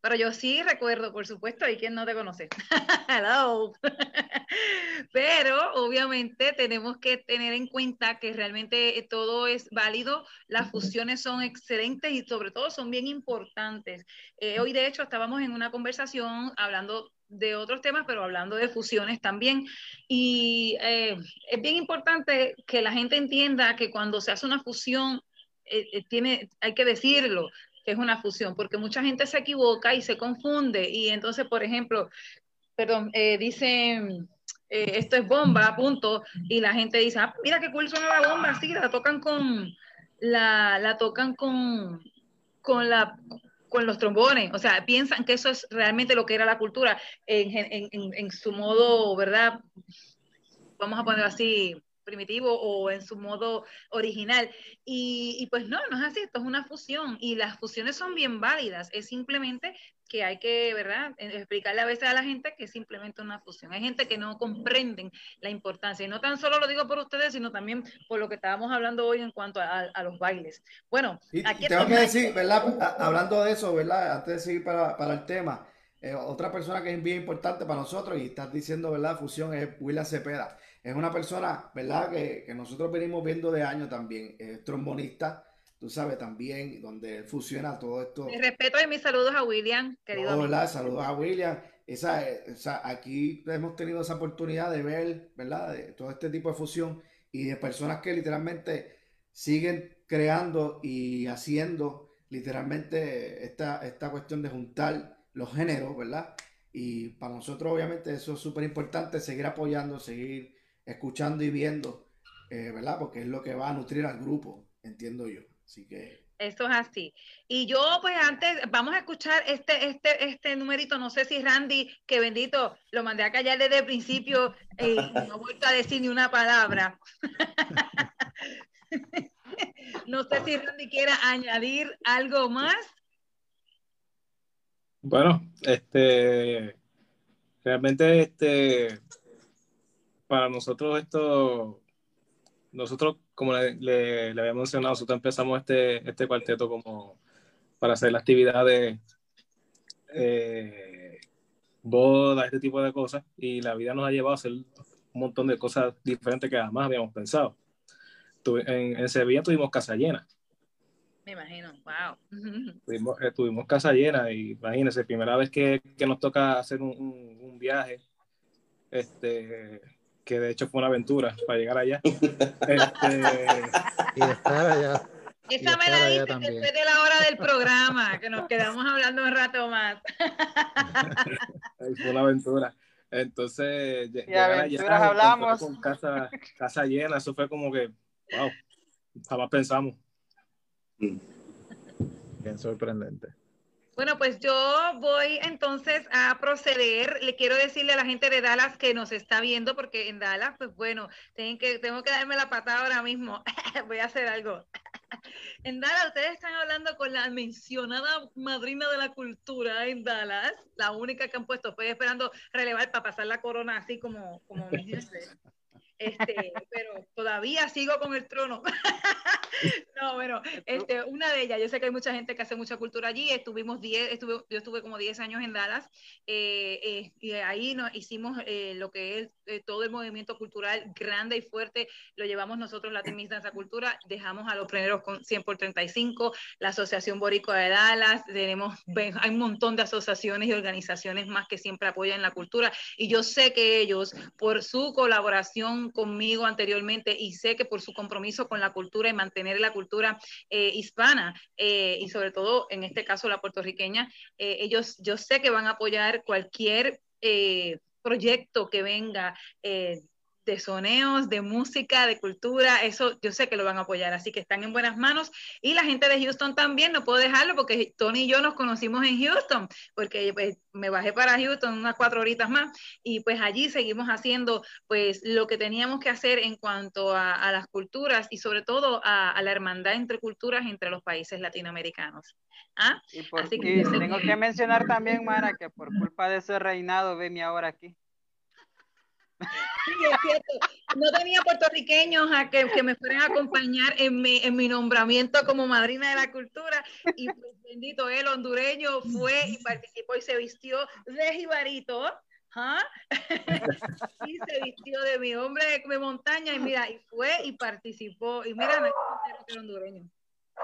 pero yo sí recuerdo, por supuesto, y quién no te conoce. [laughs] Hello. [laughs] Pero obviamente tenemos que tener en cuenta que realmente todo es válido, las fusiones son excelentes y sobre todo son bien importantes. Eh, hoy de hecho estábamos en una conversación hablando de otros temas, pero hablando de fusiones también. Y eh, es bien importante que la gente entienda que cuando se hace una fusión, eh, eh, tiene, hay que decirlo, es una fusión, porque mucha gente se equivoca y se confunde. Y entonces, por ejemplo, perdón, eh, dicen, eh, esto es bomba, punto, y la gente dice, ah, mira qué cool suena la bomba, sí, la tocan con, la, la tocan con, con la con los trombones, o sea, piensan que eso es realmente lo que era la cultura en, en, su modo, ¿verdad? Vamos a ponerlo así, primitivo o en su modo original. Y, y, pues no, no es así, esto es una fusión y las fusiones son bien válidas, es simplemente que hay que, ¿verdad?, explicarle a veces a la gente que es simplemente una fusión. Hay gente que no comprenden la importancia y no tan solo lo digo por ustedes, sino también por lo que estábamos hablando hoy en cuanto a, a los bailes. Bueno, y, aquí y tengo que decir, ¿verdad? Hablando de eso, ¿verdad? Antes de seguir para, para el tema, eh, otra persona que es bien importante para nosotros y estás diciendo, ¿verdad? Fusión es William Cepeda. Es una persona, ¿verdad? Que, que nosotros venimos viendo de años también. Es trombonista, tú sabes, también, donde fusiona todo esto. Mi respeto y mis saludos a William, querido. ¿verdad? Saludos a William. Esa, esa, aquí hemos tenido esa oportunidad de ver, ¿verdad? De todo este tipo de fusión y de personas que literalmente siguen creando y haciendo literalmente esta, esta cuestión de juntar los géneros, ¿verdad? Y para nosotros obviamente eso es súper importante, seguir apoyando, seguir escuchando y viendo, eh, ¿verdad? Porque es lo que va a nutrir al grupo, entiendo yo. Así que... Esto es así. Y yo, pues antes, vamos a escuchar este, este, este numerito. No sé si Randy, que bendito, lo mandé a callar desde el principio eh, y no he vuelto a decir ni una palabra. [laughs] no sé si Randy quiera añadir algo más. Bueno, este, realmente, este, para nosotros esto, nosotros, como le, le, le había mencionado, nosotros empezamos este, este cuarteto como para hacer actividades, eh, bodas, este tipo de cosas, y la vida nos ha llevado a hacer un montón de cosas diferentes que jamás habíamos pensado. Tu, en, en Sevilla tuvimos casa llena. Me imagino, wow. [laughs] Tuvimos, eh, tuvimos casa llena y imagínense, primera vez que, que nos toca hacer un, un, un, viaje, este, que de hecho fue una aventura para llegar allá. [laughs] Este, Y estar allá. Esa me la dices después de la hora del programa, que nos quedamos hablando un rato más. [laughs] fue una aventura. Entonces, Y allá, aventuras hablamos. con casa, casa llena, eso fue como que, wow, jamás pensamos. Bien sorprendente. Bueno, pues yo voy entonces a proceder. Le quiero decirle a la gente de Dallas que nos está viendo, porque en Dallas, pues bueno, tienen que, tengo que darme la patada ahora mismo. [laughs] voy a hacer algo. [laughs] En Dallas, ustedes están hablando con la mencionada madrina de la cultura en Dallas, la única que han puesto. Estoy esperando relevar para pasar la corona así como, como. [laughs] Este, [laughs] pero todavía sigo con el trono. [laughs] no, bueno, este, una de ellas, yo sé que hay mucha gente que hace mucha cultura allí, estuvimos 10, estuve, yo estuve como 10 años en Dallas, eh, eh, y ahí nos hicimos eh, lo que es eh, todo el movimiento cultural grande y fuerte, lo llevamos nosotros, la Danza Cultura, dejamos a los primeros con 100 por 35, la Asociación Boricua de Dallas, tenemos, hay un montón de asociaciones y organizaciones más que siempre apoyan la cultura, y yo sé que ellos, por su colaboración conmigo anteriormente, y sé que por su compromiso con la cultura y mantener la cultura eh, hispana, eh, y sobre todo en este caso la puertorriqueña, eh, ellos, yo sé que van a apoyar cualquier proyecto que venga de soneos, de música, de cultura, eso yo sé que lo van a apoyar, así que están en buenas manos. Y la gente de Houston también, no puedo dejarlo porque Tony y yo nos conocimos en Houston, porque pues, me bajé para Houston unas cuatro horitas más y pues allí seguimos haciendo pues lo que teníamos que hacer en cuanto a, a las culturas y sobre todo a, a, la hermandad entre culturas entre los países latinoamericanos. ¿Ah? Y por, Así que, tengo que mencionar también, Mara, que por culpa de ese reinado, ve mi ahora aquí. No tenía puertorriqueños a que, me fueran a acompañar en mi, en mi, nombramiento como madrina de la cultura. Y pues, bendito él, hondureño, fue y participó y se vistió de jibarito. ¿Ah? [laughs] y se vistió de mi hombre de montaña y mira, y fue y participó. Y mira, hondureño.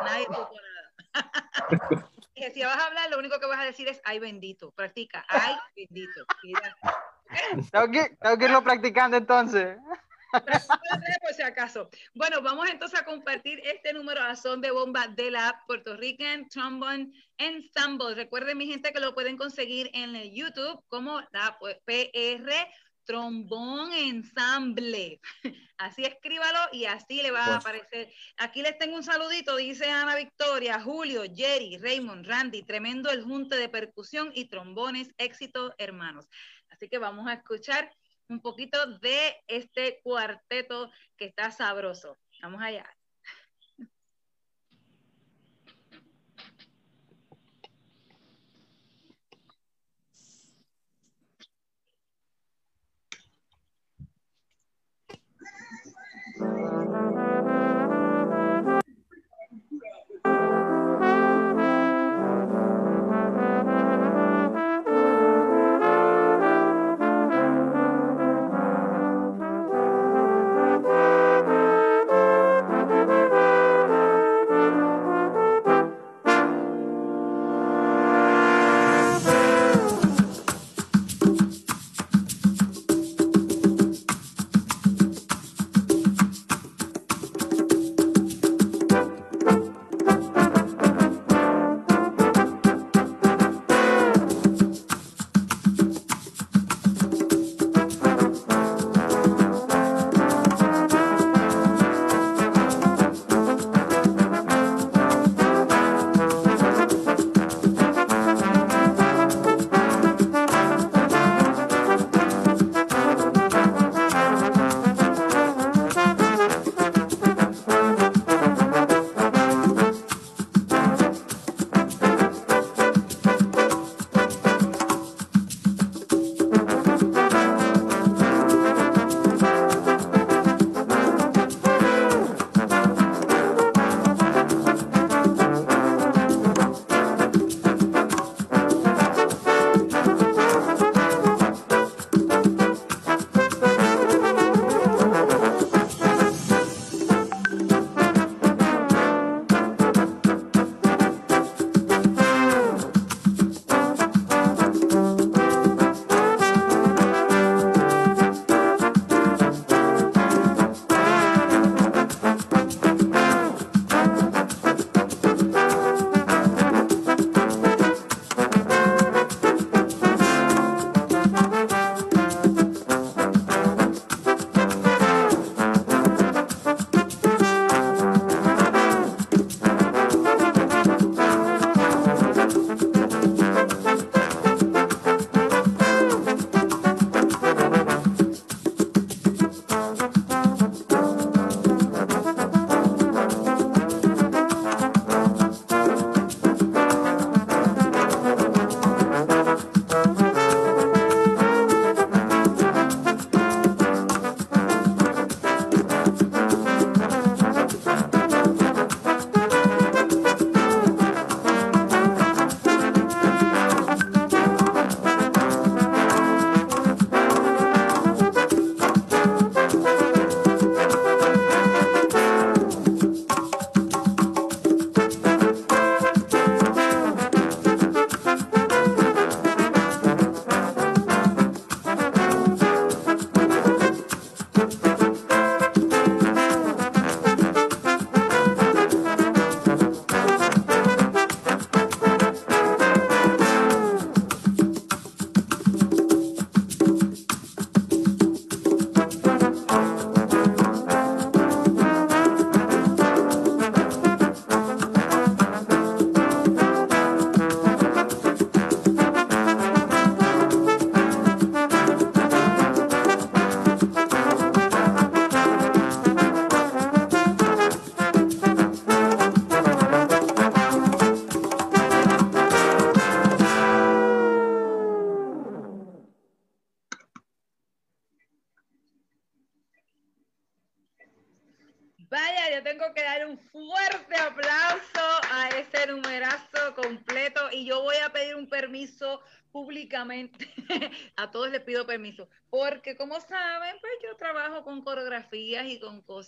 Nadie supo nada. [laughs] que si vas a hablar, lo único que vas a decir es ay bendito. Practica, ay bendito. [laughs] Tengo que, tengo que irlo practicando entonces. por si acaso. Bueno, vamos entonces a compartir este número a son de bomba de la Puerto Rican Trombone Ensemble. Recuerden, mi gente, que lo pueden conseguir en el YouTube como la PR Trombón Ensemble. [laughs] Así escríbalo y así le va a aparecer. Aquí les tengo un saludito, dice Ana Victoria, Julio, Jerry, Raymond, Randy, tremendo el junte de percusión y trombones, éxito, hermanos. Así que vamos a escuchar un poquito de este cuarteto que está sabroso. Vamos allá.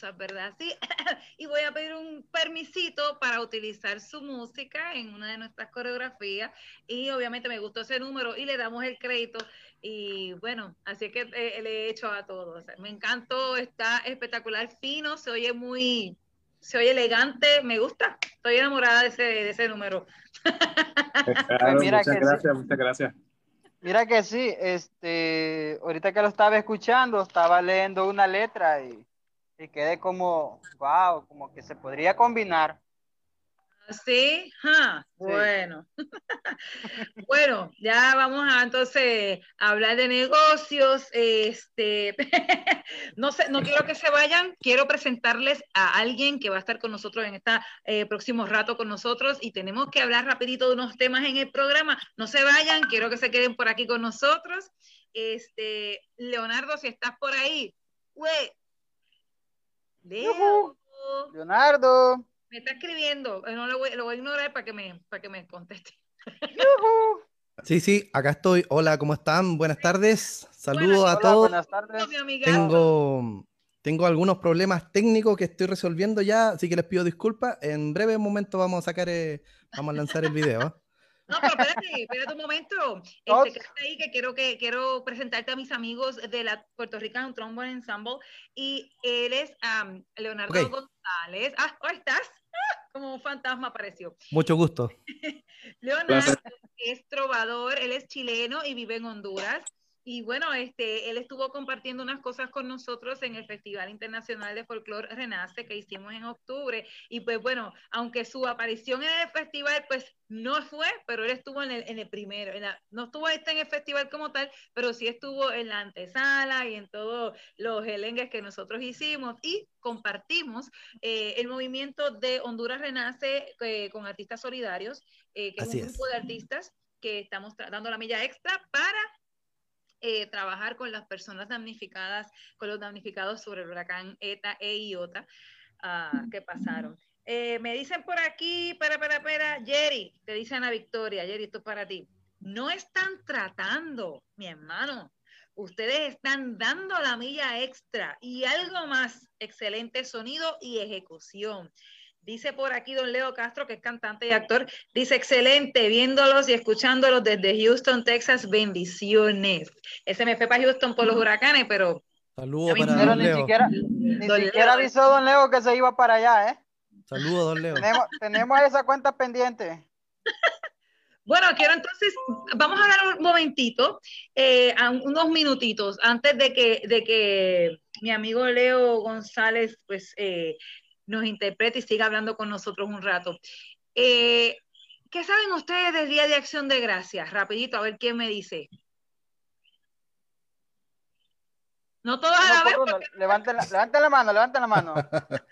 Cosas, ¿verdad? Sí, [laughs] y voy a pedir un permisito para utilizar su música en una de nuestras coreografías y obviamente me gustó ese número y le damos el crédito y bueno, así que eh, le he hecho a todos. Me encantó, está espectacular, fino, se oye muy, se oye elegante, me gusta. Estoy enamorada de ese, de ese número. Claro, mira muchas que gracias, muchas gracias. Mira que sí, este, ahorita que lo estaba escuchando, estaba leyendo una letra y, y quedé como, wow, como que se podría combinar. Sí, ja, bueno. [laughs] bueno, ya vamos a entonces a hablar de negocios. Este, [laughs] no sé, no quiero que se vayan. Quiero presentarles a alguien que va a estar con nosotros en este próximo rato con nosotros y tenemos que hablar rapidito de unos temas en el programa. No se vayan, quiero que se queden por aquí con nosotros. Este, Leonardo, si estás por ahí, güey. Leo. Leonardo. Me está escribiendo, eh, no lo voy, lo voy a ignorar para que me, para que me conteste. Sí, sí, acá estoy. Hola, ¿cómo están? Buenas tardes. Saludos a todos. buenas tardes. Mi amiga. Tengo, tengo algunos problemas técnicos que estoy resolviendo ya, así que les pido disculpas. En breve momento vamos a sacar, eh, vamos a lanzar el video. No, pero espérate, espérate un momento. Este, ahí que quiero que quiero presentarte a mis amigos de la Puerto Rican Trombone Ensemble y él es am, Leonardo Ok. González. Ah, ¿ahí estás? Ah, como un fantasma apareció. Mucho gusto. [laughs] Leonardo es trovador, él es chileno y vive en Honduras. Y bueno, este, él estuvo compartiendo unas cosas con nosotros en el Festival Internacional de Folclore Renace que hicimos en octubre. Y pues bueno, aunque su aparición en el festival pues no fue, pero él estuvo en el, en el primero. en la- no estuvo este en el festival como tal, pero sí estuvo en la antesala y en todos los elengues que nosotros hicimos. Y compartimos eh, el movimiento de Honduras Renace eh, con artistas solidarios, eh, que Así es un es. grupo de artistas que estamos dando la milla extra para eh, trabajar con las personas damnificadas, con los damnificados sobre el huracán ETA e IOTA ah, que pasaron. Eh, me dicen por aquí, para, espera, espera, Jerry, te dice Ana Victoria, Jerry, esto es para ti. No están tratando, mi hermano. Ustedes están dando la milla extra y algo más, excelente sonido y ejecución. Dice por aquí don Leo Castro, que es cantante y actor, dice excelente, viéndolos y escuchándolos desde Houston, Texas, bendiciones. Ese me fue para Houston por los huracanes, pero Saludos para don ni siquiera, ni Don siquiera Leo. avisó don Leo que se iba para allá, ¿eh? Saludos, don Leo. Tenemos, tenemos esa cuenta pendiente. [laughs] Bueno, quiero entonces, vamos a hablar un momentito, eh, a unos minutitos, antes de que, de que mi amigo Leo González pues, eh, nos interprete y siga hablando con nosotros un rato. Eh, ¿Qué saben ustedes del Día de Acción de Gracias? Rapidito, a ver quién me dice. No todos a la vez. Levanten, la, levanten la mano, levanten la mano. [laughs]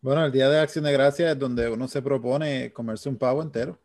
Bueno, el Día de Acción de Gracias es donde uno se propone comerse un pavo entero.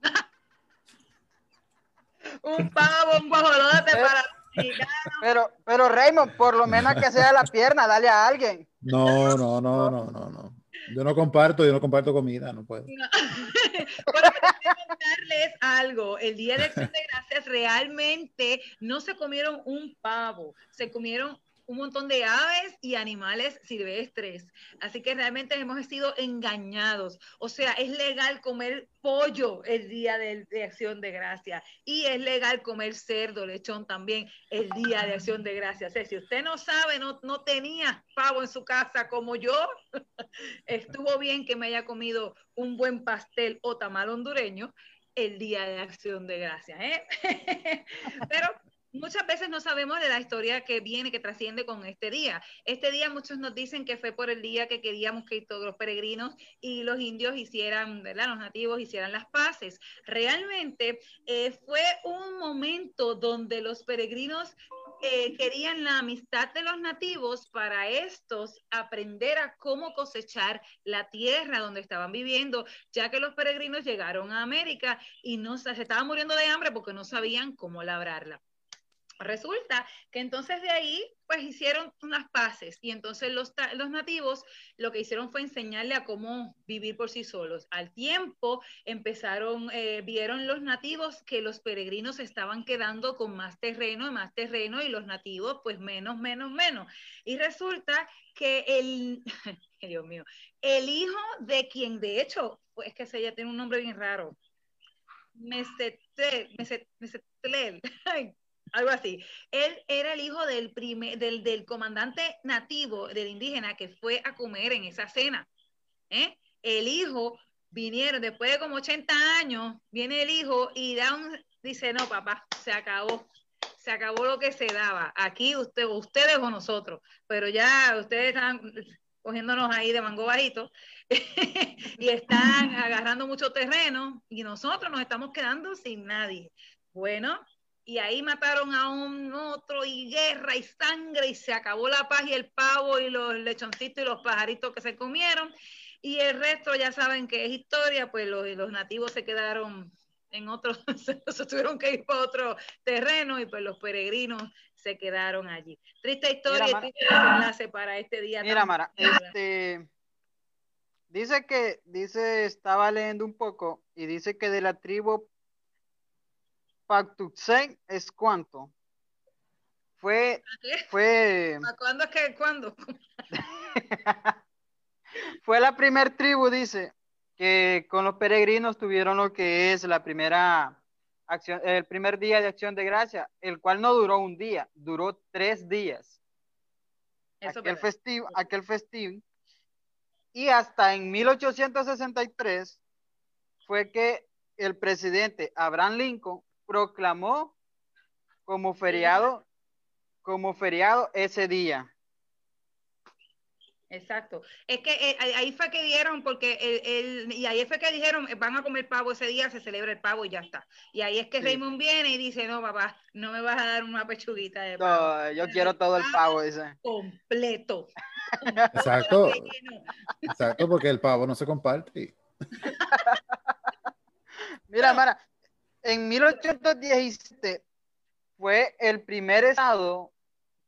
[laughs] un pavo, un guajolote para los mexicanos. Pero, pero Raymond, por lo menos que sea la pierna, dale a alguien. No, no, no, no, no, no. Yo no comparto, yo no comparto comida, no puedo. No. [laughs] Contarles algo. El Día de Acción de Gracias realmente no se comieron un pavo, se comieron un montón de aves y animales silvestres. Así que realmente hemos sido engañados. O sea, es legal comer pollo el día de, acción de gracias y es legal comer cerdo, lechón también el día de acción de gracias. O si usted no sabe, no, tenía pavo en su casa como yo, [laughs] estuvo bien que me haya comido un buen pastel o tamal hondureño el día de acción de gracias. ¿eh? [laughs] Pero muchas veces no sabemos de la historia que viene, que trasciende con este día. Este día muchos nos dicen que fue por el día que queríamos que todos los peregrinos y los indios hicieran, ¿verdad? Los nativos hicieran las paces. Realmente eh, fue un momento donde los peregrinos eh, querían la amistad de los nativos para estos aprender a cómo cosechar la tierra donde estaban viviendo, ya que los peregrinos llegaron a América y no se estaban muriendo de hambre porque no sabían cómo labrarla. Resulta que entonces de ahí, pues hicieron unas paces y entonces los, los nativos lo que hicieron fue enseñarle a cómo vivir por sí solos. Al tiempo empezaron, eh, vieron los nativos que los peregrinos estaban quedando con más terreno y más terreno y los nativos pues menos, menos, menos. Y resulta que el, [laughs] Dios mío, el hijo de quien de hecho, pues es que ese ya tiene un nombre bien raro. [laughs] Ay, algo así. Él era el hijo del, prime- del, del comandante nativo, del indígena, que fue a comer en esa cena. ¿eh? El hijo vinieron, después de como 80 años, viene el hijo y da un, dice, no, papá, se acabó. Se acabó lo que se daba. Aquí usted, ustedes o nosotros, pero ya ustedes están cogiéndonos ahí de mango bajito [laughs] y están agarrando mucho terreno y nosotros nos estamos quedando sin nadie. Bueno, y ahí mataron a un otro y guerra y sangre y se acabó la paz y el pavo y los lechoncitos y los pajaritos que se comieron y el resto ya saben que es historia, pues los, los nativos se quedaron en otro, [laughs] se, se tuvieron que ir para otro terreno y pues los peregrinos se quedaron allí. Triste historia Mira, y triste desenlace para este día. Mira, Mara, este dice que dice estaba leyendo un poco y dice que de la tribu Pactuxen es cuánto. Fue ¿Qué? fue ¿A ¿Cuándo es que cuándo? [laughs] fue la primer tribu, dice, que con los peregrinos tuvieron lo que es la primera acción, el primer día de acción de gracia, el cual no duró un día, duró tres días. Eso aquel festivo, aquel festivo. Y hasta en 1863 fue que el presidente Abraham Lincoln proclamó como feriado, como feriado ese día. Exacto. Es que eh, ahí- fue que dieron, porque el, el- y ahí fue que dijeron, eh, van a comer pavo ese día, se celebra el pavo y ya está. Y ahí es que Sí. Raymond viene y dice, no, papá, no me vas a dar una pechuguita de pavo. No, yo quiero todo el pavo, dice. Completo. [laughs] Exacto, exacto, porque el pavo no se comparte. [laughs] Mira, Mara, en 1817 fue el primer estado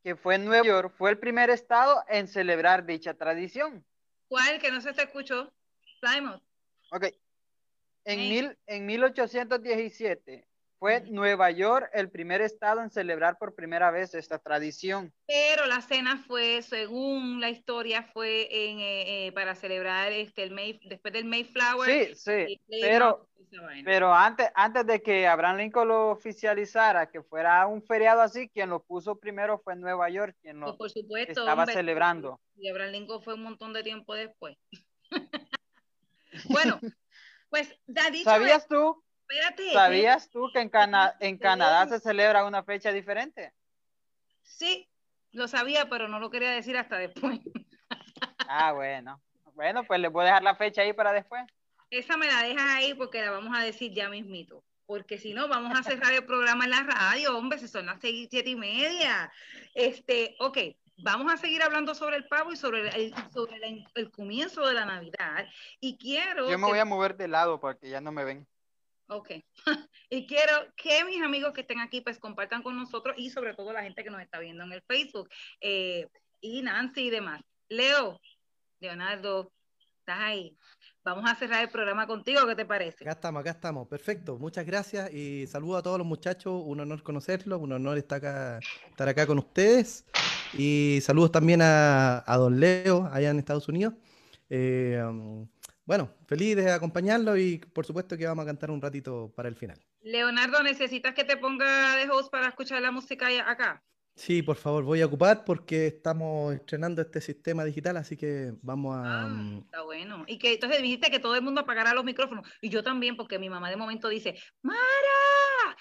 que fue Nueva York, fue el primer estado en celebrar dicha tradición. ¿Cuál? Que no se te escuchó. Simon. Ok. En, Sí. mil, en 1817 fue Nueva York el primer estado en celebrar por primera vez esta tradición. Pero la cena fue, según la historia, fue en, eh, eh, para celebrar este, el May, después del Mayflower. Sí, sí, pero, pero antes, antes de que Abraham Lincoln lo oficializara, que fuera un feriado así, quien lo puso primero fue Nueva York, quien lo por supuesto. estaba hombre, celebrando. Y Abraham Lincoln fue un montón de tiempo después. [laughs] bueno, pues ¿Sabías tú? Espérate. ¿Sabías tú que en, Cana- en Canadá se celebra una fecha diferente? Sí, lo sabía, pero no lo quería decir hasta después. [laughs] Ah, bueno. Bueno, pues les voy a dejar la fecha ahí para después. Esa me la dejas ahí porque la vamos a decir ya mismito. Porque si no, vamos a cerrar el programa en la radio, hombre, si son las seis, siete y media. Este, ok, vamos a seguir hablando sobre el pavo y sobre el, sobre el, el comienzo de la Navidad. Y quiero. Yo me que- voy a mover de lado porque ya no me ven. Ok. [laughs] y quiero que mis amigos que estén aquí pues compartan con nosotros y sobre todo la gente que nos está viendo en el Facebook eh, y Nancy y demás. Leo, Leonardo, estás ahí. Vamos a cerrar el programa contigo, ¿qué te parece? Acá estamos, acá estamos. Perfecto. Muchas gracias y saludo a todos los muchachos. Un honor conocerlos, un honor estar acá, estar acá con ustedes. Y saludos también a, a don Leo, allá en Estados Unidos. Eh, um, bueno, feliz de acompañarlo y por supuesto que vamos a cantar un ratito para el final. Leonardo, ¿necesitas que te ponga de host para escuchar la música acá? Sí, por favor, voy a ocupar porque estamos estrenando este sistema digital, así que vamos a... um, Está bueno. Y que entonces dijiste que todo el mundo apagará los micrófonos. Y yo también, porque mi mamá de momento dice, ¡Mara!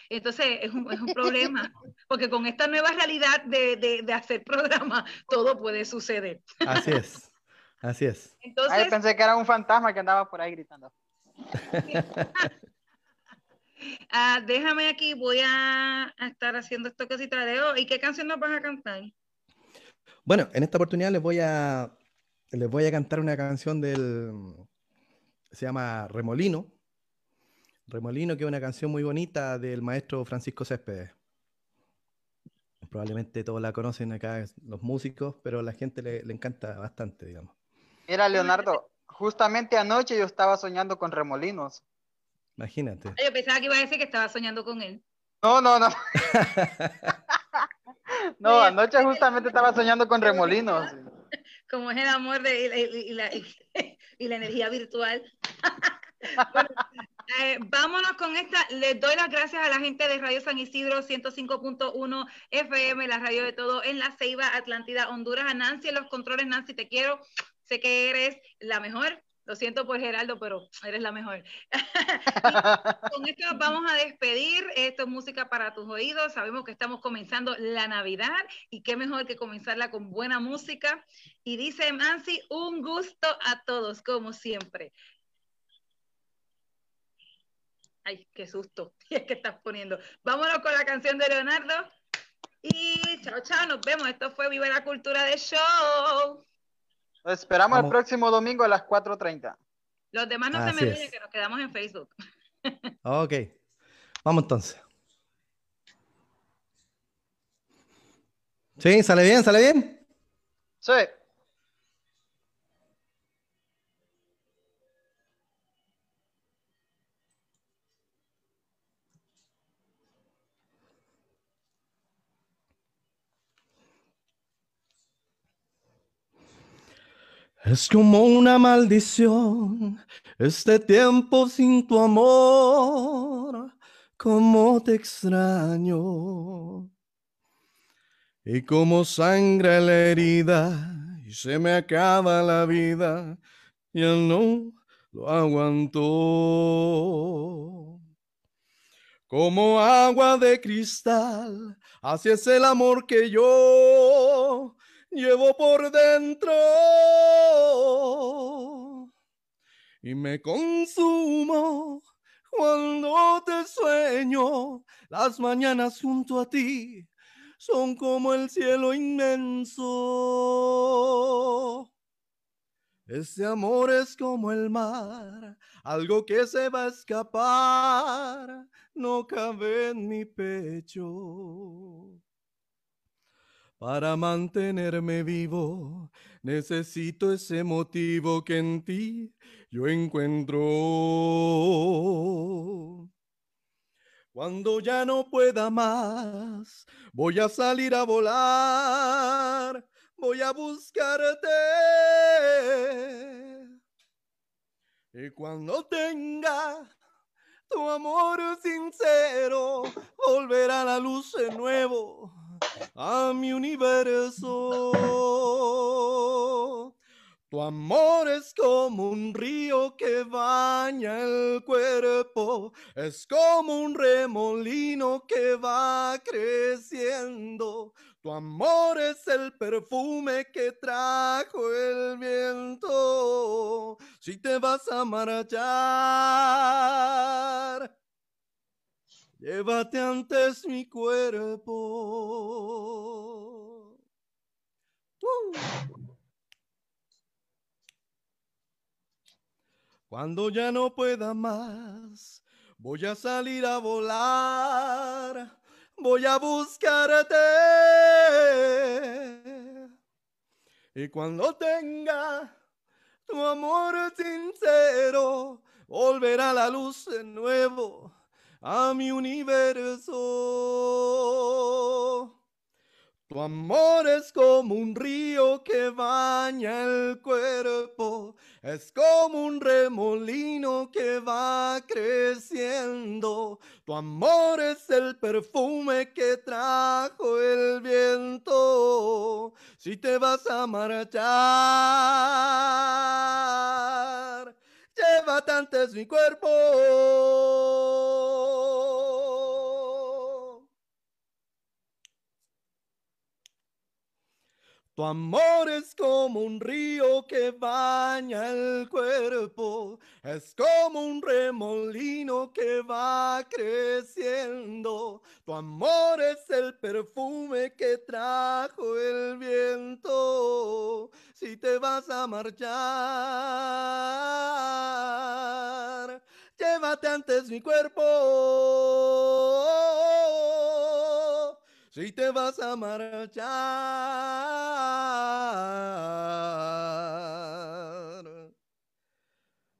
Entonces es un, es un problema, [laughs] porque con esta nueva realidad de, de, de hacer programa, todo puede suceder. Así es, así es. Entonces, Ay, pensé que era un fantasma que andaba por ahí gritando. [laughs] ah, déjame aquí, voy a, estar haciendo cosita de hoy. ¿Y qué canción nos vas a cantar? Bueno, en esta oportunidad les voy a, les voy a cantar una canción del, se llama Remolino. Remolino, que es una canción muy bonita del maestro Francisco Céspedes. probablemente todos la conocen acá, los músicos, pero a la gente le, le encanta bastante, digamos. Mira, Leonardo, justamente anoche yo estaba soñando con remolinos. Imagínate. Yo pensaba que iba a decir que estaba soñando con él. No, no, no. [laughs] no, anoche justamente estaba soñando con remolinos. Como es el amor de, y, la- y la, [laughs] y la energía virtual. [laughs] Bueno, eh, vámonos con esta. Les doy las gracias a la gente de Radio San Isidro 105.1 FM, la radio de todo en La Ceiba, Atlántida, Honduras. A Nancy en los controles. Nancy, te quiero. Sé que eres la mejor. Lo siento por Geraldo, pero eres la mejor. Y [laughs] con esto nos vamos a despedir. Esto es música para tus oídos. Sabemos que estamos comenzando la Navidad y qué mejor que comenzarla con buena música. Y dice Nancy, un gusto a todos, como siempre. Ay, qué susto. Y [laughs] es que estás poniendo. Vámonos con la canción de Leonardo. Y chao, chao, nos vemos. Esto fue Viva la Cultura de Show. Lo esperamos el próximo domingo a las 4.30. Los demás no se me ríen que nos quedamos en Facebook. [laughs] Ok, vamos entonces. Sí, sale bien, sale bien. Sí. Es como una maldición este tiempo sin tu amor, como te extraño. Y como sangra la herida y se me acaba la vida, ya no lo aguanto. Como agua de cristal, así es el amor que yo llevo por dentro y me consumo cuando te sueño. Las mañanas junto a ti son como el cielo inmenso. Este amor es como el mar, algo que se va a escapar, no cabe en mi pecho. Para mantenerme vivo, necesito ese motivo que en ti yo encuentro. Cuando ya no pueda más, voy a salir a volar, voy a buscarte. Y cuando tenga tu amor sincero, volverá la luz de nuevo a mi universo. Tu amor es como un río que baña el cuerpo, es como un remolino que va creciendo. Tu amor es el perfume que trajo el viento. Si te vas a marchar, llévate antes mi cuerpo. ¡Uh! Cuando ya no pueda más, voy a salir a volar, voy a buscarte. Y cuando tenga tu amor sincero, volverá la luz de nuevo a mi universo. Tu amor es como un río que baña el cuerpo, es como un remolino que va creciendo. Tu amor es el perfume que trajo el viento. Si te vas a marchar, llévate antes mi cuerpo. Tu amor es como un río que baña el cuerpo, es como un remolino que va creciendo. Tu amor es el perfume que trajo el viento. Si te vas a marchar, llévate antes mi cuerpo. Si te vas a marchar,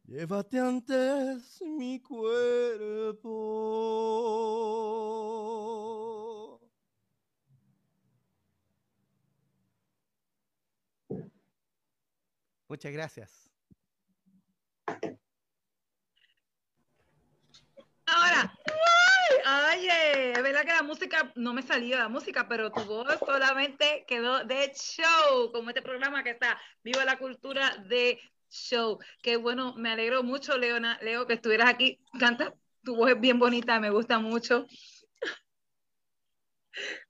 llévate antes mi cuerpo. Muchas gracias. Ahora, ¡ay! Oye, es verdad que la música no me salió la música, pero tu voz solamente quedó de show, como este programa que está Viva la Cultura de Show. Qué bueno, me alegro mucho, Leona, Leo, que estuvieras aquí. Canta, tu voz es bien bonita, me gusta mucho.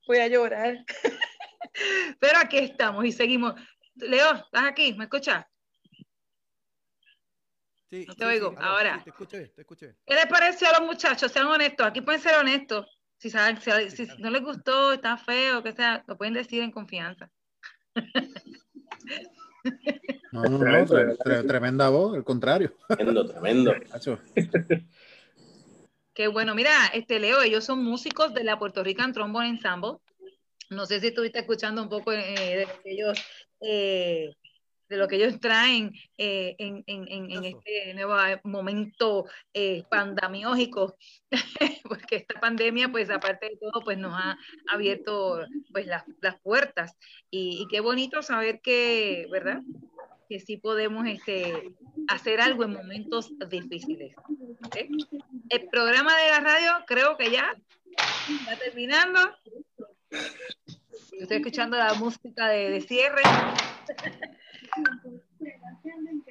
Voy a llorar. [laughs] Pero aquí estamos y seguimos. Leo, ¿estás aquí? ¿Me escuchas? Sí, No te sí, oigo, sí, ahora. sí, te escucho bien, te escucho bien. ¿Qué les pareció a los muchachos? Sean honestos, aquí pueden ser honestos. Si, saben, si, si no les gustó, está feo, que sea, lo pueden decir en confianza. No, no, no, tre- tre- tremenda voz, al contrario. Tremendo, tremendo. [laughs] Qué bueno, mira, este Leo, ellos son músicos de la Puerto Rican Trombone Ensemble. No sé si estuviste escuchando un poco eh, de ellos, eh, de lo que ellos traen eh, en, en- en- en este nuevo momento eh, pandemiógico, [laughs] porque esta pandemia, pues aparte de todo, pues nos ha abierto pues las, las puertas. Y, y qué bonito saber que, ¿verdad? Que sí podemos este, hacer algo en momentos difíciles. El programa de la radio creo que ya está terminando. Estoy escuchando la música de, de cierre. [laughs]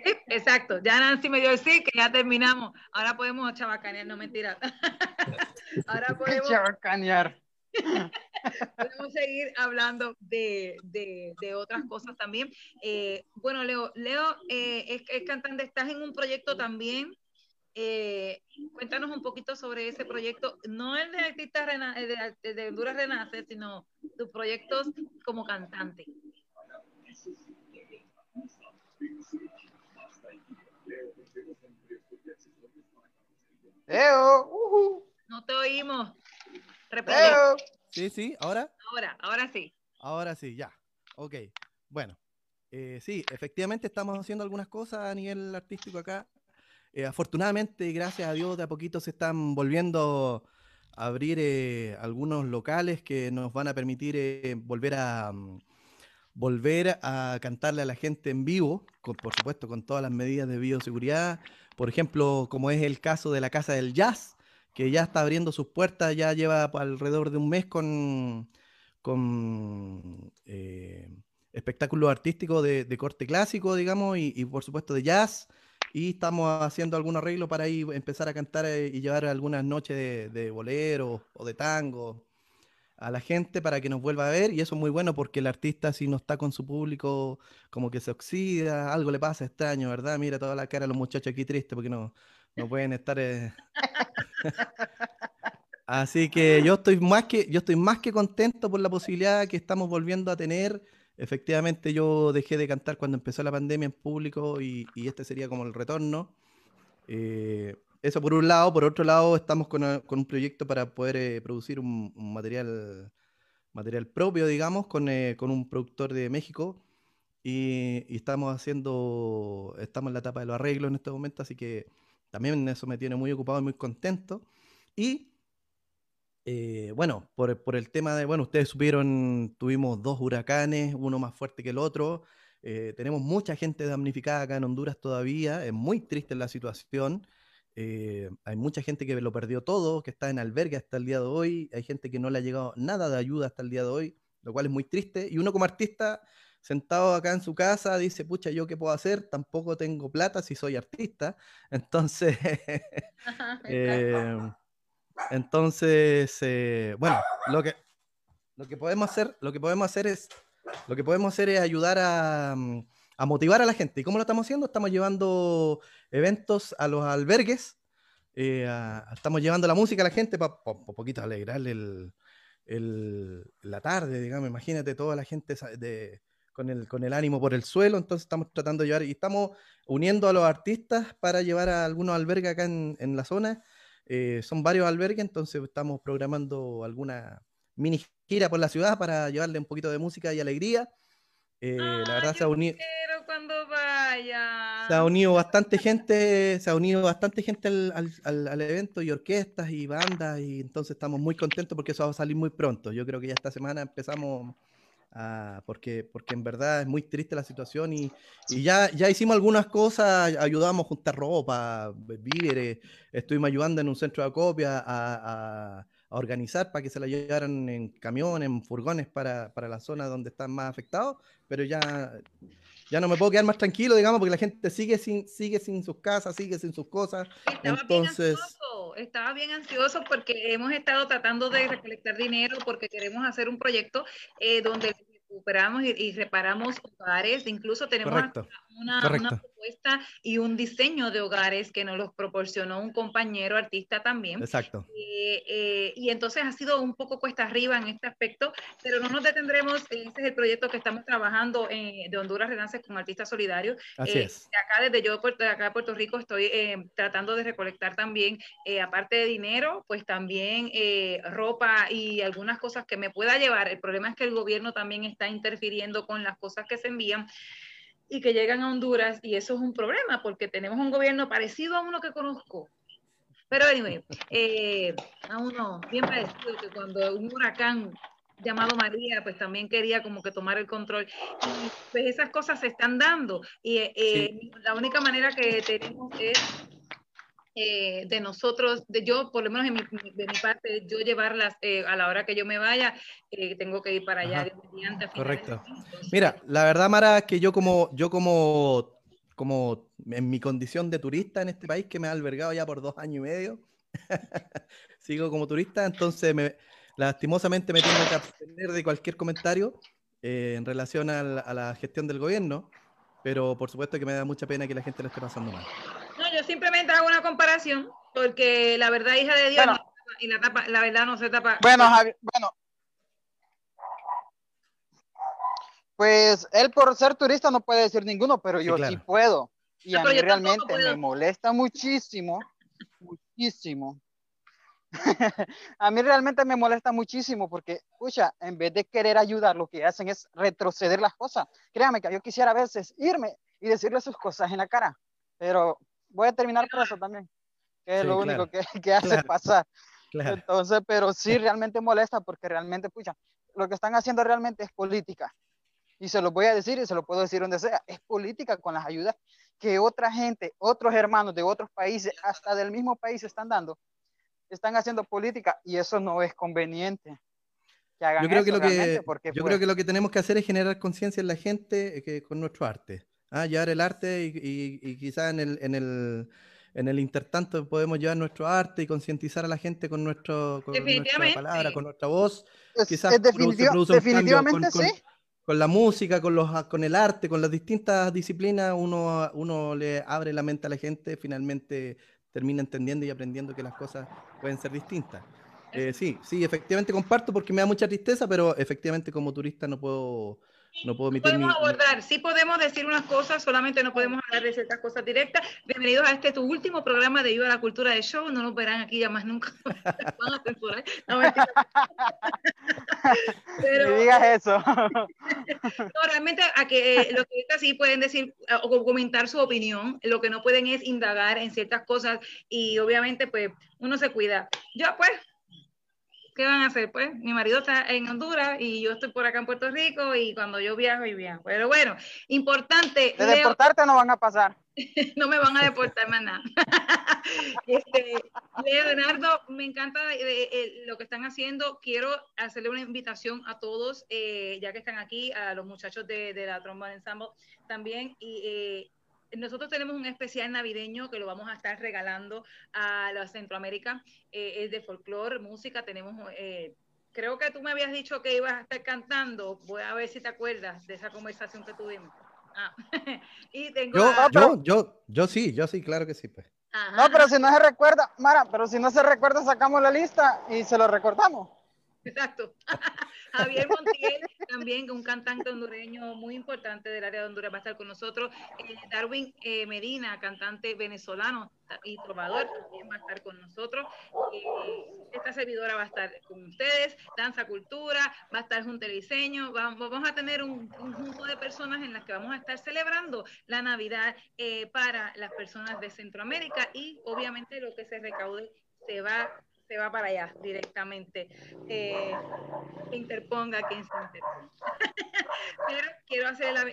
Sí, exacto, ya Nancy me dio el sí, que ya terminamos. Ahora podemos chabacanear, no mentira. [laughs] Ahora podemos, Chabacanear. [laughs] podemos seguir hablando de, de- de otras cosas también. Eh, bueno, Leo, Leo eh, es, es cantante, estás en un proyecto también. Eh, cuéntanos un poquito sobre ese proyecto, no el de artista Rena- el de, el de Honduras Renace, sino tus proyectos como cantante. Ujú. No te oímos. Repite. Sí, sí, ahora. Ahora, ahora sí. Ahora sí, ya. Ok. Bueno, eh, sí, efectivamente estamos haciendo algunas cosas a nivel artístico acá. Eh, afortunadamente, gracias a Dios, de a poquito se están volviendo a abrir eh, algunos locales que nos van a permitir eh, volver a mm, volver a cantarle a la gente en vivo, con- por supuesto con todas las medidas de bioseguridad. Por ejemplo, como es el caso de la Casa del Jazz, que ya está abriendo sus puertas, ya lleva alrededor de un mes con, eh, espectáculos artísticos de, corte clásico, digamos, y, y por supuesto de jazz. Y estamos haciendo algún arreglo para ahí empezar a cantar eh, y llevar algunas noches de, de bolero o de tango a la gente para que nos vuelva a ver. Y eso es muy bueno porque el artista, si no está con su público, como que se oxida, algo le pasa extraño, ¿verdad? Mira toda la cara de los muchachos aquí tristes porque no, no pueden estar. eh, [laughs] Así que yo estoy más que yo estoy más que contento por la posibilidad que estamos volviendo a tener. Efectivamente, yo dejé de cantar cuando empezó la pandemia en público y, y este sería como el retorno. Eh, eso por un lado. Por otro lado, estamos con, a- con un proyecto para poder eh, producir un, un material, material propio, digamos, con, eh, con un productor de México. Y, y estamos haciendo, estamos en la etapa de los arreglos en este momento, así que también eso me tiene muy ocupado y muy contento. Y eh, bueno, por, por el tema de, bueno, ustedes supieron, tuvimos dos huracanes, uno más fuerte que el otro. eh, tenemos mucha gente damnificada acá en Honduras todavía, es muy triste la situación. Eh, hay mucha gente que lo perdió todo, que está en albergue hasta el día de hoy. Hay gente que no le ha llegado nada de ayuda hasta el día de hoy, lo cual es muy triste. Y uno como artista, sentado acá en su casa, dice, pucha, ¿yo qué puedo hacer? Tampoco tengo plata si soy artista. [laughs] Entonces, [laughs] eh, entonces, eh, bueno, lo que, lo que podemos hacer, lo que podemos hacer es, lo que podemos hacer es ayudar a, mm, a motivar a la gente. ¿Y cómo lo estamos haciendo? Estamos llevando eventos a los albergues, eh, a- estamos llevando la música a la gente para un poquito alegrarle el, el- la tarde, digamos. Imagínate toda la gente de, con, el, con el ánimo por el suelo. Entonces estamos tratando de llevar y estamos uniendo a los artistas para llevar a algunos albergues acá en, en la zona. Eh, son varios albergues, entonces estamos programando alguna mini gira por la ciudad para llevarle un poquito de música y alegría. Eh, la verdad se ha unido, cuando vaya. se ha unido bastante gente, se ha unido bastante gente al, al- al- evento y orquestas y bandas y entonces estamos muy contentos porque eso va a salir muy pronto. Yo creo que ya esta semana empezamos a, porque, porque en verdad es muy triste la situación y, y ya, ya hicimos algunas cosas, ayudamos a juntar ropa, víveres, estuvimos ayudando en un centro de acopio a, a- a organizar para que se la llevaran en camiones, en furgones para, para la zona donde están más afectados, pero ya, ya no me puedo quedar más tranquilo, digamos, porque la gente sigue sin, sigue sin sus casas, sigue sin sus cosas. Estaba bien ansioso, estaba bien ansioso porque hemos estado tratando de recolectar dinero porque queremos hacer un proyecto eh, donde recuperamos y, y reparamos hogares, incluso tenemos una, una propuesta y un diseño de hogares que nos los proporcionó un compañero artista también. Exacto. Eh, eh, y entonces ha sido un poco cuesta arriba en este aspecto, pero no nos detendremos. Ese es el proyecto que estamos trabajando eh, de Honduras Redances con Artistas Solidarios. Así Eh, es. de acá, desde yo, de acá de Puerto Rico, estoy eh, tratando de recolectar también, eh, aparte de dinero, pues también eh, ropa y algunas cosas que me pueda llevar. El problema es que el gobierno también está interfiriendo con las cosas que se envían y que llegan a Honduras y eso es un problema porque tenemos un gobierno parecido a uno que conozco. Pero anyway, eh, a uno bien parecido que cuando un huracán llamado María, pues también quería como que tomar el control. Y pues esas cosas se están dando. Y eh, la única manera que tenemos es eh, de nosotros, de yo, por lo menos en mi- de mi parte, yo llevarlas eh, a la hora que yo me vaya, eh, tengo que ir para allá. Mediante, a Correcto. Entonces, Mira, la verdad, Mara, es que yo como, yo como, como en mi condición de turista en este país, que me ha albergado ya por dos años y medio, [laughs] sigo como turista, entonces me, lastimosamente me tengo que abstener de cualquier comentario eh, en relación al- a la gestión del gobierno, pero por supuesto que me da mucha pena que la gente lo esté pasando mal. No, yo simplemente hago una comparación, porque la verdad, hija de Dios, Bueno. no y la, tapa, la verdad no se tapa. Bueno, Javi, bueno. Pues él por ser turista no puede decir ninguno, pero Sí, yo claro. sí puedo. Y a mí realmente me molesta muchísimo, muchísimo. [laughs] a mí realmente me molesta muchísimo porque, escucha, en vez de querer ayudar, lo que hacen es retroceder las cosas. Créame que yo quisiera a veces irme y decirle sus cosas en la cara, pero voy a terminar preso también, que es Sí, lo claro. único que, que hace Claro. pasar. Claro. Entonces, pero sí realmente molesta porque realmente, pucha, lo que están haciendo realmente es política. Y se lo voy a decir y se lo puedo decir donde sea, es política con las ayudas que otra gente, otros hermanos de otros países, hasta del mismo país están dando, están haciendo política y eso no es conveniente. Que hagan Yo creo que eso lo realmente, que, porque, yo pues, creo que lo que tenemos que hacer es generar conciencia en la gente eh, que, con nuestro arte. ¿Ah? Llevar el arte y, y, y quizás en el, en, el, en el intertanto podemos llevar nuestro arte y concientizar a la gente con, nuestro, con nuestra palabra, con nuestra voz. es- Quizás es definitiva- produce un cambio con, definitivamente con- sí. con la música, con, los, con el arte, con las distintas disciplinas, uno, uno le abre la mente a la gente, finalmente termina entendiendo y aprendiendo que las cosas pueden ser distintas. Eh, sí, sí, efectivamente comparto porque me da mucha tristeza, pero efectivamente como turista no puedo, no puedo emitir mi, podemos mi- abordar, sí podemos decir unas cosas, solamente no podemos hablar de ciertas cosas directas. Bienvenidos a este tu último programa de Viva la Cultura de Show. No nos verán aquí ya más nunca. [laughs] Van a censurar. No. [laughs] Pero- Ni digas eso. [laughs] No, realmente a que eh, los turistas sí pueden decir eh, o comentar su opinión, lo que no pueden es indagar en ciertas cosas y obviamente pues uno se cuida. Yo pues, ¿qué van a hacer? Pues mi marido está en Honduras y yo estoy por acá en Puerto Rico y cuando yo viajo y viajo. Pero bueno, importante, De Leo, deportarte no van a pasar. [laughs] no me van a deportar más nada. [laughs] este, Leonardo, me encanta eh, eh, lo que están haciendo. Quiero hacerle una invitación a todos, eh, ya que están aquí, a los muchachos de, de la Tromba Ensemble también. Y eh, nosotros tenemos un especial navideño que lo vamos a estar regalando a la Centroamérica. Eh, es de folclore, música. Tenemos. eh, Creo que tú me habías dicho que ibas a estar cantando. Voy a ver si te acuerdas de esa conversación que tuvimos. Ah. [laughs] y tengo Yo, a- yo, yo, yo sí, yo sí, claro que sí. Pues. Ajá. No, pero si no se recuerda, Mara, pero si no se recuerda, sacamos la lista y se lo recordamos. Exacto. [laughs] Javier Montiel, también un cantante hondureño muy importante del área de Honduras, va a estar con nosotros. Eh, Darwin eh, Medina, cantante venezolano y trovador, también va a estar con nosotros. Eh, esta servidora va a estar con ustedes. Danza Cultura, va a estar junto al diseño. Vamos, vamos a tener un conjunto de personas en las que vamos a estar celebrando la Navidad eh, para las personas de Centroamérica y obviamente lo que se recaude se va se va para allá directamente. Eh, interponga quien se interponga. [laughs] Pero quiero hacer la,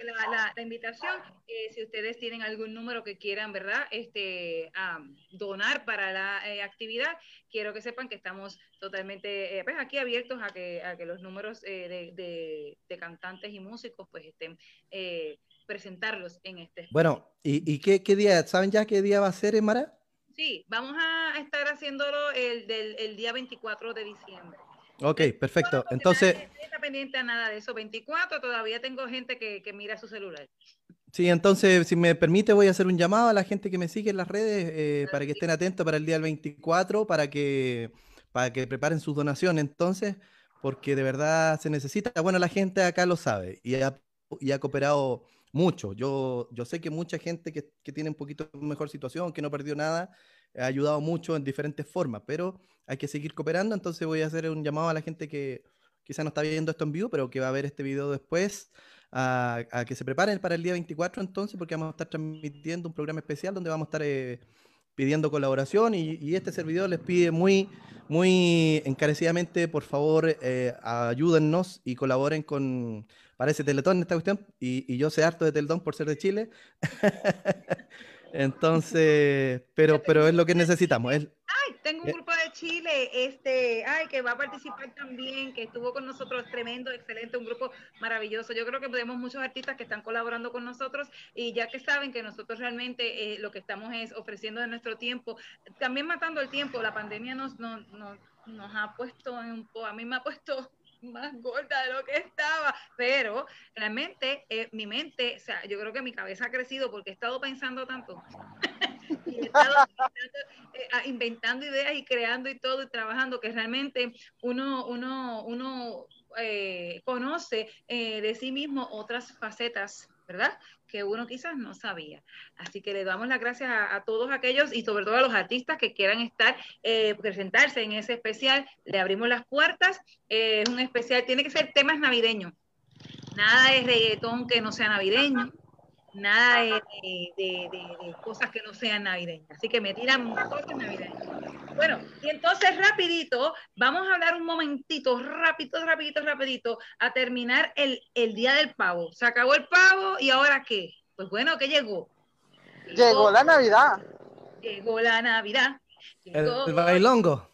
la, invitación, eh, si ustedes tienen algún número que quieran, ¿verdad? Este, um, donar para la eh, actividad, quiero que sepan que estamos totalmente eh, pues aquí abiertos a que, a que los números de, de, de, cantantes y músicos pues estén presentarlos en este. Bueno, ¿y, y qué, qué, día? ¿Saben ya qué día va a ser, Mara? Sí, vamos a estar haciéndolo el, del, el día 24 de diciembre. Ok, perfecto. Entonces... No está pendiente a nada de eso. 24 todavía tengo gente que, que, mira su celular. Sí, entonces, si me permite, voy a hacer un llamado a la gente que me sigue en las redes eh, para que estén atentos para el día del 24, para que, para que preparen sus donaciones. Entonces, porque de verdad se necesita. Bueno, la gente acá lo sabe y ha, y ha cooperado mucho. Yo, yo sé que mucha gente que, que, tiene un poquito mejor situación, que no perdió nada, ha ayudado mucho en diferentes formas, pero hay que seguir cooperando. Entonces voy a hacer un llamado a la gente que quizá no está viendo esto en vivo, pero que va a ver este video después, a, que se preparen para el día 24 entonces, porque vamos a estar transmitiendo un programa especial donde vamos a estar eh, pidiendo colaboración y, y, este servidor les pide muy, muy encarecidamente, por favor, eh, ayúdennos y colaboren con parece Teletón esta cuestión, y, y, yo sé harto de Teletón por ser de Chile. [laughs] Entonces, pero, pero es lo que necesitamos. Es, ay, tengo un eh, grupo de Chile, este, ay, que va a participar también, que estuvo con nosotros, tremendo, excelente, un grupo maravilloso. Yo creo que tenemos muchos artistas que están colaborando con nosotros y ya que saben que nosotros realmente eh, lo que estamos es ofreciendo de nuestro tiempo, también matando el tiempo, la pandemia nos, nos, nos, nos ha puesto en un a mí me ha puesto más gorda de lo que estaba, pero realmente eh, mi mente, o sea, yo creo que mi cabeza ha crecido porque he estado pensando tanto. [laughs] y he estado eh, inventando ideas y creando y todo y trabajando que realmente uno, uno, uno eh, conoce de sí mismo otras facetas ¿verdad? Que uno quizás no sabía. Así que le damos las gracias a, todos aquellos y sobre todo a los artistas que quieran estar, eh, presentarse en ese especial. Le abrimos las puertas. Eh, es un especial, tiene que ser temas navideños. Nada de reggaetón que no sea navideño. Nada de, de, de, de, cosas que no sean navideñas. Así que me tiran cosas navideñas. Bueno, y entonces rapidito, vamos a hablar un momentito, rapidito, rapidito, rapidito, a terminar el, el día del pavo. Se acabó el pavo y ahora qué? Pues bueno, ¿qué llegó? Llegó, llegó la Navidad. Llegó la Navidad. Llegó... El, el bailongo.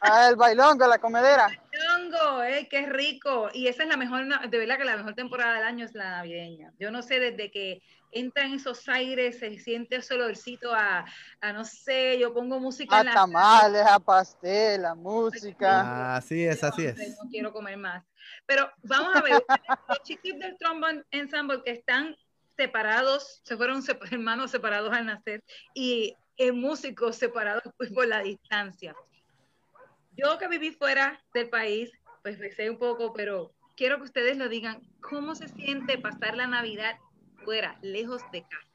Ah, el bailongo, la comedera. Bailongo, eh, qué rico. Y esa es la mejor, de verdad que la mejor temporada del año es la navideña. Yo no sé, desde que entran esos aires, se siente ese olorcito a, a no sé, yo pongo música. A en tamales, a pastel, a música. Ah, así es, así es. No quiero comer más. Pero vamos a ver, [laughs] los chiquis del Trombone Ensemble que están separados, se fueron hermanos separados al nacer y eh, músicos separados pues, por la distancia yo que viví fuera del país, pues sé un poco, pero quiero que ustedes lo digan, ¿cómo se siente pasar la Navidad fuera, lejos de casa?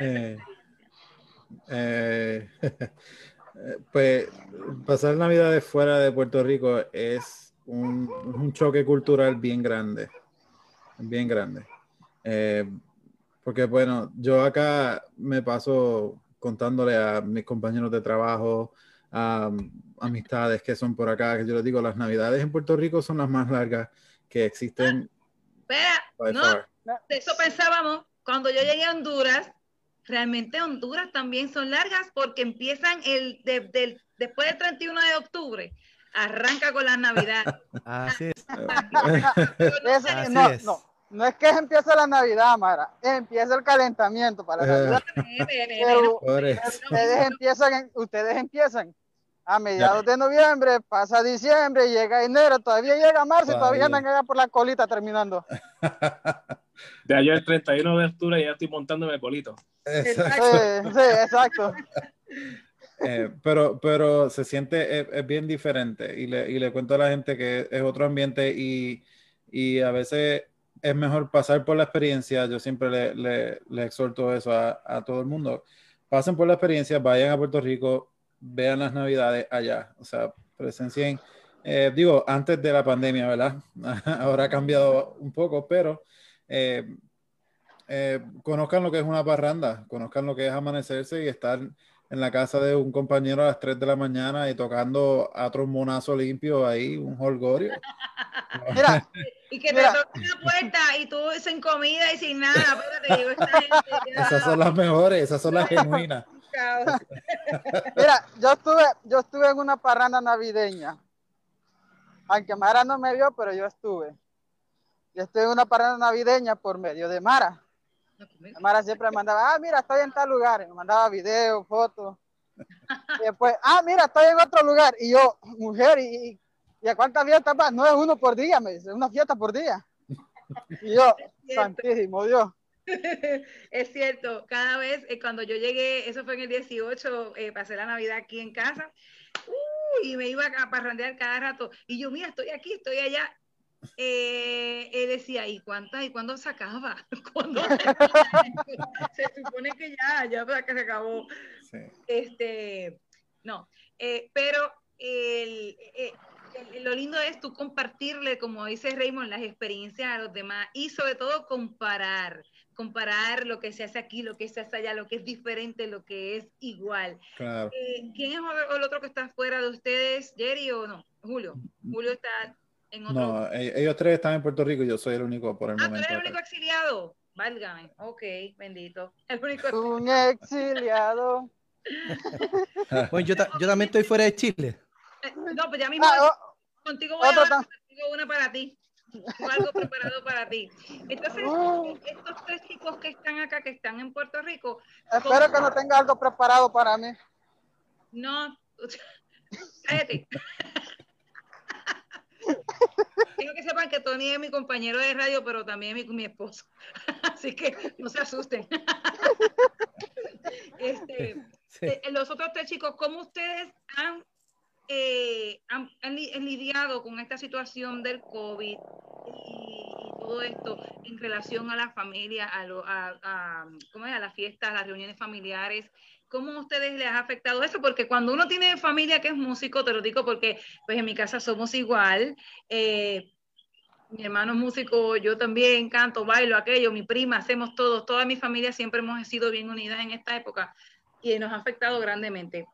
Eh, eh, [laughs] pues pasar Navidades fuera de Puerto Rico es un, un choque cultural bien grande, bien grande. Eh, porque bueno, yo acá me paso contándole a mis compañeros de trabajo, um, amistades que son por acá, que yo les digo, las navidades en Puerto Rico son las más largas que existen. Espera, no, de eso pensábamos cuando yo llegué a Honduras. Realmente Honduras también son largas porque empiezan el de, de, después del 31 de octubre. Arranca con las navidades. [laughs] Así es. [laughs] Así no, es. no, no es que empiece la Navidad, Mara, empieza el calentamiento para la Navidad. [laughs] Pero ustedes empiezan, ustedes empiezan a mediados ya. de noviembre, pasa diciembre, llega enero, todavía llega marzo y todavía andan allá por la colita terminando. [laughs] De ayer el 31 de octubre ya estoy montándome el polito. Exacto. Sí, sí, exacto. [laughs] Eh, pero, pero se siente, es, es bien diferente y le, y le cuento a la gente que es otro ambiente y, y a veces es mejor pasar por la experiencia. Yo siempre le, le, le exhorto eso a, a todo el mundo. Pasen por la experiencia, vayan a Puerto Rico, vean las navidades allá, o sea, presencien, eh, digo, antes de la pandemia, ¿verdad? [laughs] Ahora ha cambiado un poco, pero eh, eh, conozcan lo que es una parranda, conozcan lo que es amanecerse y estar en la casa de un compañero a las 3 de la mañana y tocando a trombonazo limpio ahí, un holgorio. [laughs] Mira, Y que te toquen la puerta y tú sin comida y sin nada. Espérate, llegó esta [laughs] gente. Esas son las mejores, esas son las genuinas. [laughs] Mira, yo estuve, yo estuve en una parranda navideña. Aunque Mara no me vio, pero yo estuve. Yo estuve en una parranda navideña por medio de Mara. Mara siempre me mandaba, ah, mira, estoy en tal lugar. Y me mandaba videos, fotos. [laughs] Y después, ah, mira, estoy en otro lugar. Y yo, mujer, ¿y, y- a cuántas fiestas vas? No es uno por día, me dice, una fiesta por día. Y yo, santísimo Dios. [laughs] Es cierto, cada vez eh, cuando yo llegué, eso fue en el 18, eh, pasé la Navidad aquí en casa, uh, y me iba a parrandear cada rato. Y yo, mira, estoy aquí, estoy allá. Eh, él decía, ¿y cuántas? ¿Y cuándo se acaba? [laughs] ¿Cuándo se, [laughs] se supone que ya, ya para que se acabó. Sí. Este, no, eh, pero el, eh, el- lo lindo es tú compartirle, como dice Raymond, las experiencias a los demás y sobre todo comparar, comparar lo que se hace aquí, lo que se hace allá, lo que es diferente, lo que es igual. Claro. Eh, ¿Quién es el otro que está fuera de ustedes, Jerry o no? Julio. Julio está en otro. No, e- ellos tres están en Puerto Rico y yo soy el único por el ah, tú momento. eres el único exiliado. Válgame. Ok, bendito. El único. Un [laughs] exiliado. [laughs] Bueno, yo, ta- yo también estoy fuera de Chile. Eh, No, pues ya mismo Ah, oh, contigo voy a hablar, tan- contigo una para ti. Tengo algo preparado para ti. Entonces, Oh. estos tres chicos que están acá, que están en Puerto Rico, espero que no tenga algo preparado para mí. no. Cállate. [laughs] Quiero que sepan que Tony es mi compañero de radio, pero también mi, mi esposo. [laughs] Así que no se asusten. [laughs] Este, Sí. eh, los otros tres chicos, ¿cómo ustedes han, eh, han, han li- han lidiado con esta situación del COVID y, y todo esto en relación a la familia, a, lo, a, a- ¿cómo es? a las fiestas, a las reuniones familiares? ¿Cómo a ustedes les ha afectado eso? Porque cuando uno tiene familia que es músico, te lo digo porque pues en mi casa somos igual. eh, mi hermano es músico, yo también canto, bailo, aquello, mi prima, hacemos todos, toda mi familia siempre hemos sido bien unidas en esta época y nos ha afectado grandemente.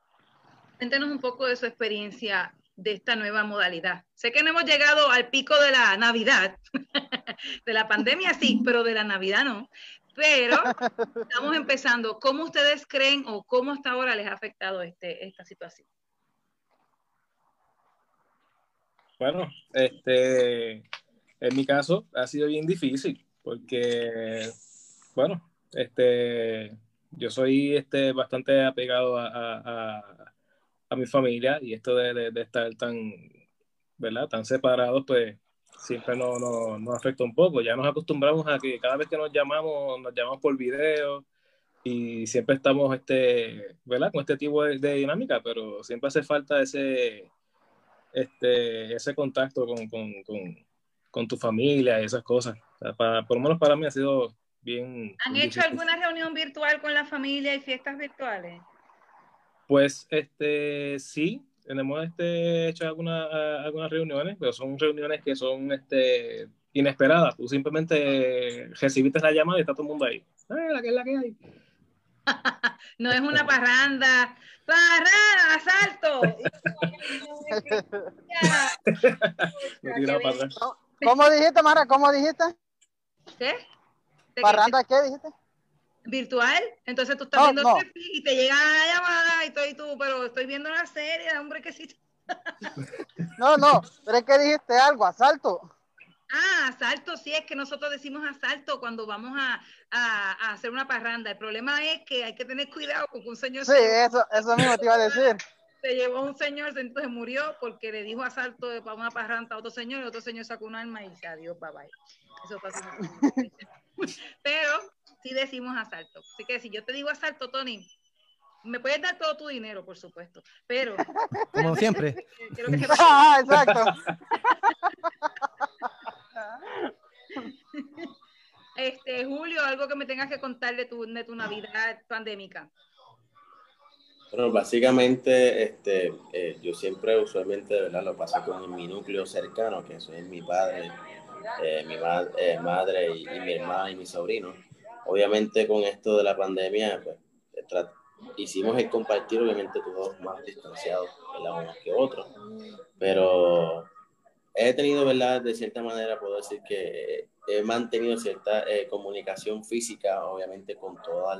Cuéntenos un poco de su experiencia de esta nueva modalidad. Sé que no hemos llegado al pico de la Navidad, [laughs] de la pandemia sí, [laughs] pero de la Navidad no. Pero [laughs] estamos empezando. ¿Cómo ustedes creen o cómo hasta ahora les ha afectado este, esta situación? Bueno, este, en mi caso ha sido bien difícil porque, bueno, este, yo soy este, bastante apegado a, a- a- a mi familia y esto de, de- de estar tan, ¿verdad? Tan separados, pues siempre nos, nos, nos afecta un poco. Ya nos acostumbramos a que cada vez que nos llamamos, nos llamamos por video y siempre estamos, este, ¿verdad? Con este tipo de, de dinámica, pero siempre hace falta ese este, ese contacto con, con, con, con tu familia y esas cosas. O sea, para- por lo menos para mí ha sido bien. ¿Han hecho alguna reunión virtual con la familia y fiestas virtuales? Pues este, sí, tenemos este, hecho alguna- a- algunas reuniones, pero son reuniones que son este, inesperadas. Tú simplemente recibiste la llamada y está todo el mundo ahí. ¡Eh, la que es la que hay! [laughs] No es una parranda. ¡Parranda! ¡Asalto! [laughs] ¿Cómo dijiste, Mara? ¿Cómo dijiste? ¿Qué? ¿De qué? ¿Parranda qué dijiste? Virtual, entonces tú estás No, viendo no. Y te llega la llamada y estoy tú, pero estoy viendo una serie, hombre, que sí. [laughs] No, no, pero es que dijiste algo, asalto. Ah, asalto, sí, es que nosotros decimos asalto cuando vamos a, a- a hacer una parranda. El problema es que hay que tener cuidado porque un señor Sí, se, eso, eso mismo te iba a decir. [laughs] se llevó un señor, entonces murió porque le dijo asalto de- para una parranda a otro señor y otro señor sacó un arma y adiós, bye bye. Eso pasa. [laughs] Pero sí decimos asalto. Así que si yo te digo asalto, Tony, Me puedes dar todo tu dinero, por supuesto, pero [laughs] Como siempre. [laughs] que Ah, exacto. [laughs] Este, Julio, algo que me tengas que contar de tu, de tu Navidad pandémica. Bueno, básicamente, este, eh, yo siempre usualmente, de verdad, lo paso con mi núcleo cercano, que eso es mi padre, eh, mi ma- eh, madre y, y mi hermana y mi sobrino. Obviamente con esto de la pandemia, pues, eh, hicimos el compartir, obviamente todos más distanciados, ¿verdad? unos que otros, pero he tenido, ¿verdad? De cierta manera, puedo decir que he mantenido cierta eh, comunicación física, obviamente con todos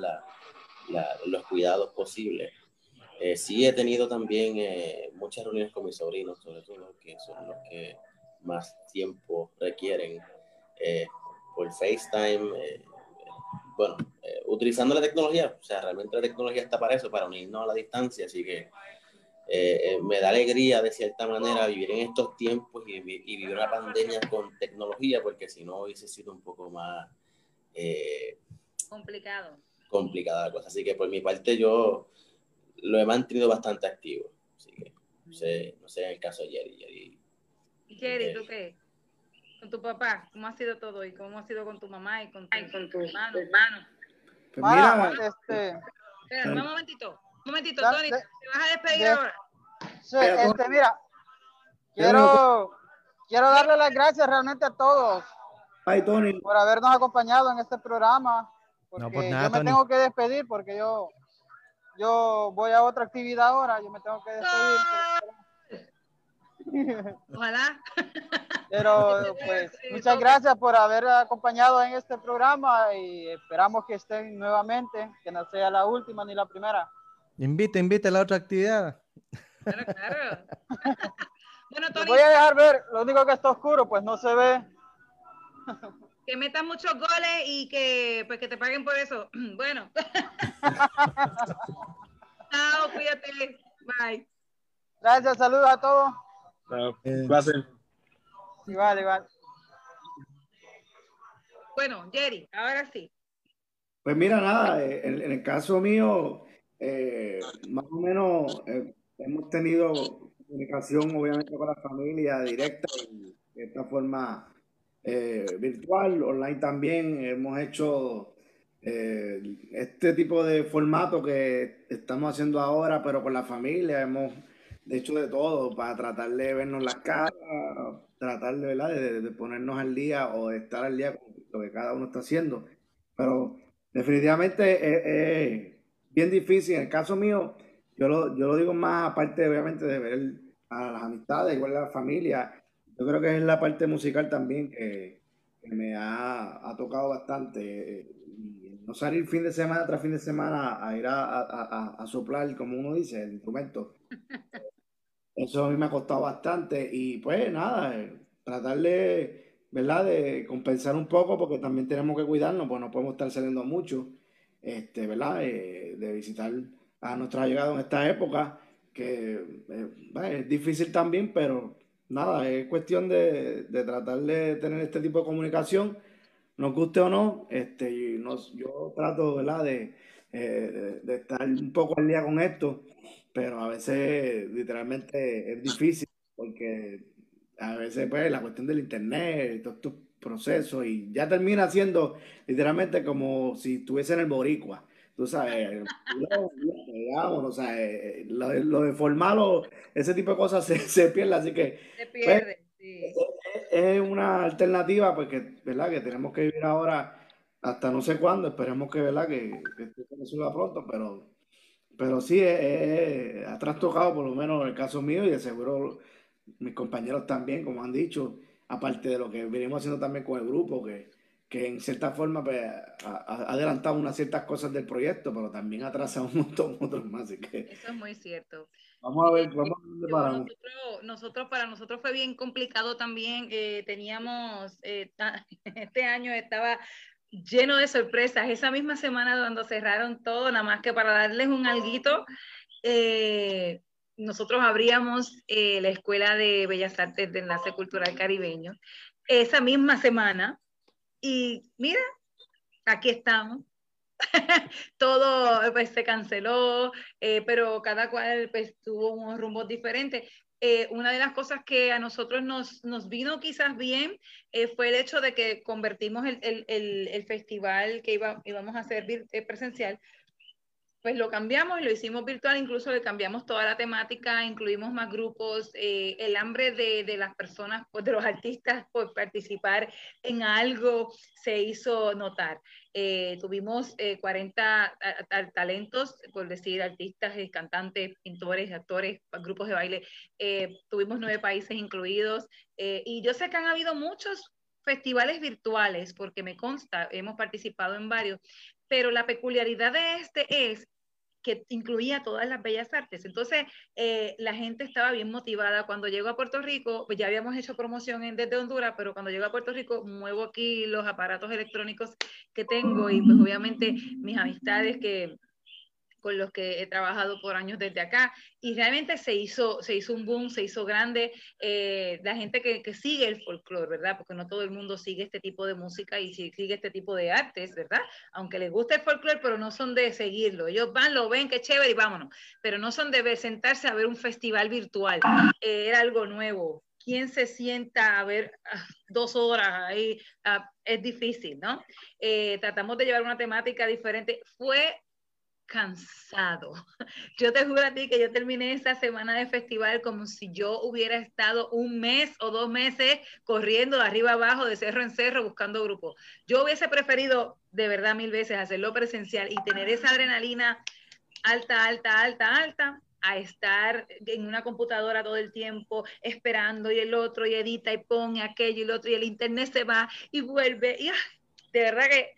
los cuidados posibles. Eh, sí he tenido también eh, muchas reuniones con mis sobrinos, sobre todo, que son los que más tiempo requieren eh, por FaceTime. Bueno, eh, utilizando la tecnología, o sea, realmente la tecnología está para eso, para unirnos a la distancia, así que eh, eh, me da alegría de cierta manera vivir en estos tiempos y, vi- y vivir una pandemia con tecnología, porque si no hubiese sido un poco más eh, Complicado. complicada la cosa. Así que por mi parte yo lo he mantenido bastante activo. Así que no sé, no sé en el caso de Jerry. Jerry ¿Y Jerry, tú qué? Con tu papá, ¿cómo ha sido todo? ¿Y cómo ha sido con tu mamá y con tu, con tu hermano? Pues mira, este, Espera, un momentito, un momentito, Da- Tony, de- te vas a despedir de- ahora. sí, este, mira, quiero, quiero darle las gracias realmente a todos ay, Tony, por habernos acompañado en este programa. Porque No, por nada, yo me Tony. tengo que despedir porque yo, yo voy a otra actividad ahora, yo me tengo que despedir. Ojalá. Pero [laughs] pues muchas gracias por haber acompañado en este programa y esperamos que estén nuevamente, que no sea la última ni la primera. Invite, invite a la otra actividad. Claro, claro. [laughs] bueno, Tony, voy a dejar ver, lo único que está oscuro pues no se ve. que metas muchos goles y que pues que te paguen por eso. [clears throat] Bueno. [laughs] Chao, cuídate. Bye. Gracias, saludos a todos. No, Eh, placer. Igual, igual. Bueno, Jerry, ahora sí. Pues mira, nada, eh, en, en el caso mío, eh, más o menos eh, hemos tenido comunicación obviamente con la familia directa y de esta forma eh, virtual, online también. Hemos hecho eh, este tipo de formato que estamos haciendo ahora, pero con la familia. Hemos hecho de todo para tratar de vernos las caras, tratar de, ¿verdad? de, de ponernos al día o de estar al día con lo que cada uno está haciendo. Pero definitivamente es, bien difícil. En el caso mío, yo lo, yo lo digo más aparte, obviamente, de ver a las amistades, igual a la familia. Yo creo que es la parte musical también que, me ha, ha tocado bastante. eh, no salir fin de semana tras fin de semana a ir a- a soplar, como uno dice, el instrumento. [laughs] Eso a mí me ha costado bastante y pues nada, eh, tratar de, ¿verdad? De compensar un poco porque también tenemos que cuidarnos, pues no podemos estar saliendo mucho, este, ¿verdad? Eh, de visitar a nuestros allegados en esta época, que eh, es difícil también, pero nada, es cuestión de, de tratar de tener este tipo de comunicación, nos guste o no, este, nos, yo trato, ¿verdad? De, de estar un poco al día con esto pero a veces literalmente es difícil porque a veces pues la cuestión del internet y todos estos procesos y ya termina siendo literalmente como si estuviese en el boricua, tú sabes, [laughs] digamos, o sea, eh, lo, de- lo de formal o ese tipo de cosas [laughs] se, se pierde, así que Se pierde. sí. es una alternativa porque, ¿verdad? Que tenemos que vivir ahora hasta no sé cuándo, esperemos que, ¿verdad? Que, que esto se resuelva pronto, pero, pero sí, es- es- ha trastocado por lo menos el caso mío y de seguro mis compañeros también, como han dicho, aparte de lo que venimos haciendo también con el grupo, que, que en cierta forma pues, ha, adelantado unas ciertas cosas del proyecto, pero también ha atrasado un montón [laughs] otros más, así que Eso es muy cierto. vamos a ver, vamos a ver nosotros, nosotros, para nosotros fue bien complicado también. eh, teníamos, eh, [laughs] este año estaba lleno de sorpresas. Esa misma semana cuando cerraron todo, nada más que para darles un alguito, eh, nosotros abríamos eh, la Escuela de Bellas Artes de Enlace Cultural Caribeño esa misma semana. Y mira, aquí estamos. [laughs] todo pues se canceló, eh, pero cada cual pues tuvo unos rumbos diferentes. Eh, una de las cosas que a nosotros nos, nos vino quizás bien eh, fue el hecho de que convertimos el, el, el, el festival que iba, íbamos a hacer eh, presencial pues lo cambiamos y lo hicimos virtual, incluso le cambiamos toda la temática, incluimos más grupos, eh, el hambre de, las personas, pues, de los artistas por participar en algo se hizo notar. Eh, tuvimos eh, 40 talentos, por decir, artistas, eh, cantantes, pintores, actores, grupos de baile. Eh, tuvimos nueve países incluidos eh, y yo sé que han habido muchos festivales virtuales, porque me consta, hemos participado en varios, pero la peculiaridad de este es que incluía todas las bellas artes. Entonces, eh, la gente estaba bien motivada. Cuando llego a Puerto Rico, pues ya habíamos hecho promoción desde Honduras, pero cuando llego a Puerto Rico, muevo aquí los aparatos electrónicos que tengo y pues obviamente mis amistades que con los que he trabajado por años desde acá y realmente se hizo, se hizo un boom, se hizo grande, eh, la gente que, que, sigue el folclore, ¿verdad? Porque no todo el mundo sigue este tipo de música y sigue este tipo de artes, ¿verdad? Aunque les gusta el folclore, pero no son de seguirlo. Ellos van, lo ven, qué chévere y vámonos. Pero no son de sentarse a ver un festival virtual. Eh, era algo nuevo. ¿Quién se sienta a ver ah, dos horas ahí? Ah, es difícil, ¿no? Eh, tratamos de llevar una temática diferente. Fue cansado. [laughs] Yo te juro a ti que yo terminé esa semana de festival como si yo hubiera estado un mes o dos meses corriendo de arriba abajo, de cerro en cerro, buscando grupos. Yo hubiese preferido de verdad mil veces hacerlo presencial y tener esa adrenalina alta, alta, alta, alta, a estar en una computadora todo el tiempo esperando y el otro y edita y pone aquello y el otro y el internet se va y vuelve. Y ay, de verdad que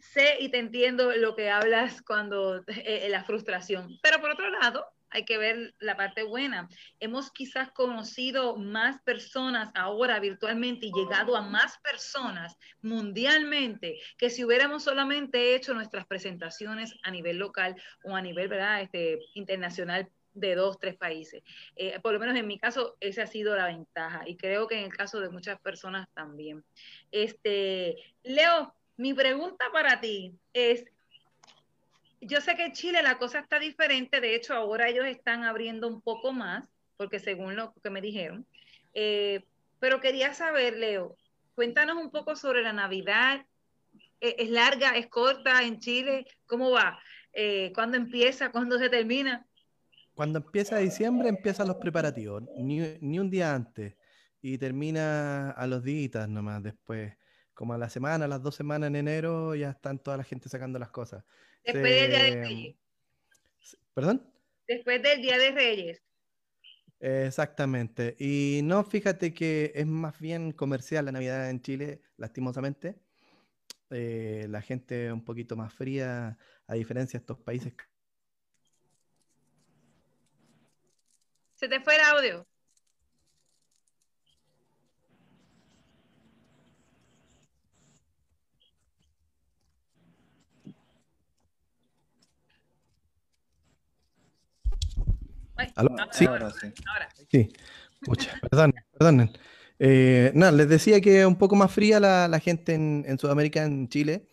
sé y te entiendo lo que hablas cuando eh, la frustración. Pero por otro lado, hay que ver la parte buena. Hemos quizás conocido más personas ahora virtualmente y llegado a más personas mundialmente que si hubiéramos solamente hecho nuestras presentaciones a nivel local o a nivel ¿verdad? Este, internacional de dos, tres países. Eh, por lo menos en mi caso, esa ha sido la ventaja y creo que en el caso de muchas personas también. Este, Leo, mi pregunta para ti es, yo sé que en Chile la cosa está diferente, de hecho ahora ellos están abriendo un poco más, porque según lo que me dijeron, eh, pero quería saber, Leo, cuéntanos un poco sobre la Navidad, ¿Es, es larga, es corta en Chile? ¿Cómo va? Eh, ¿Cuándo empieza? ¿Cuándo se termina? Cuando empieza diciembre empiezan los preparativos, ni, ni un día antes, y termina a los días nomás después como a la semana, a las dos semanas en enero, ya están toda la gente sacando las cosas. Después Se, del Día de Reyes. ¿Perdón? Después del Día de Reyes. Exactamente. Y no, fíjate que es más bien comercial la Navidad en Chile, lastimosamente. Eh, la gente un poquito más fría, a diferencia de estos países. Se te fue el audio. ¿Aló? Sí. Ahora sí. Ahora. Sí. Pucha, perdón, perdonen. Eh, nada, les decía que es un poco más fría la, la gente en, en, Sudamérica, en Chile.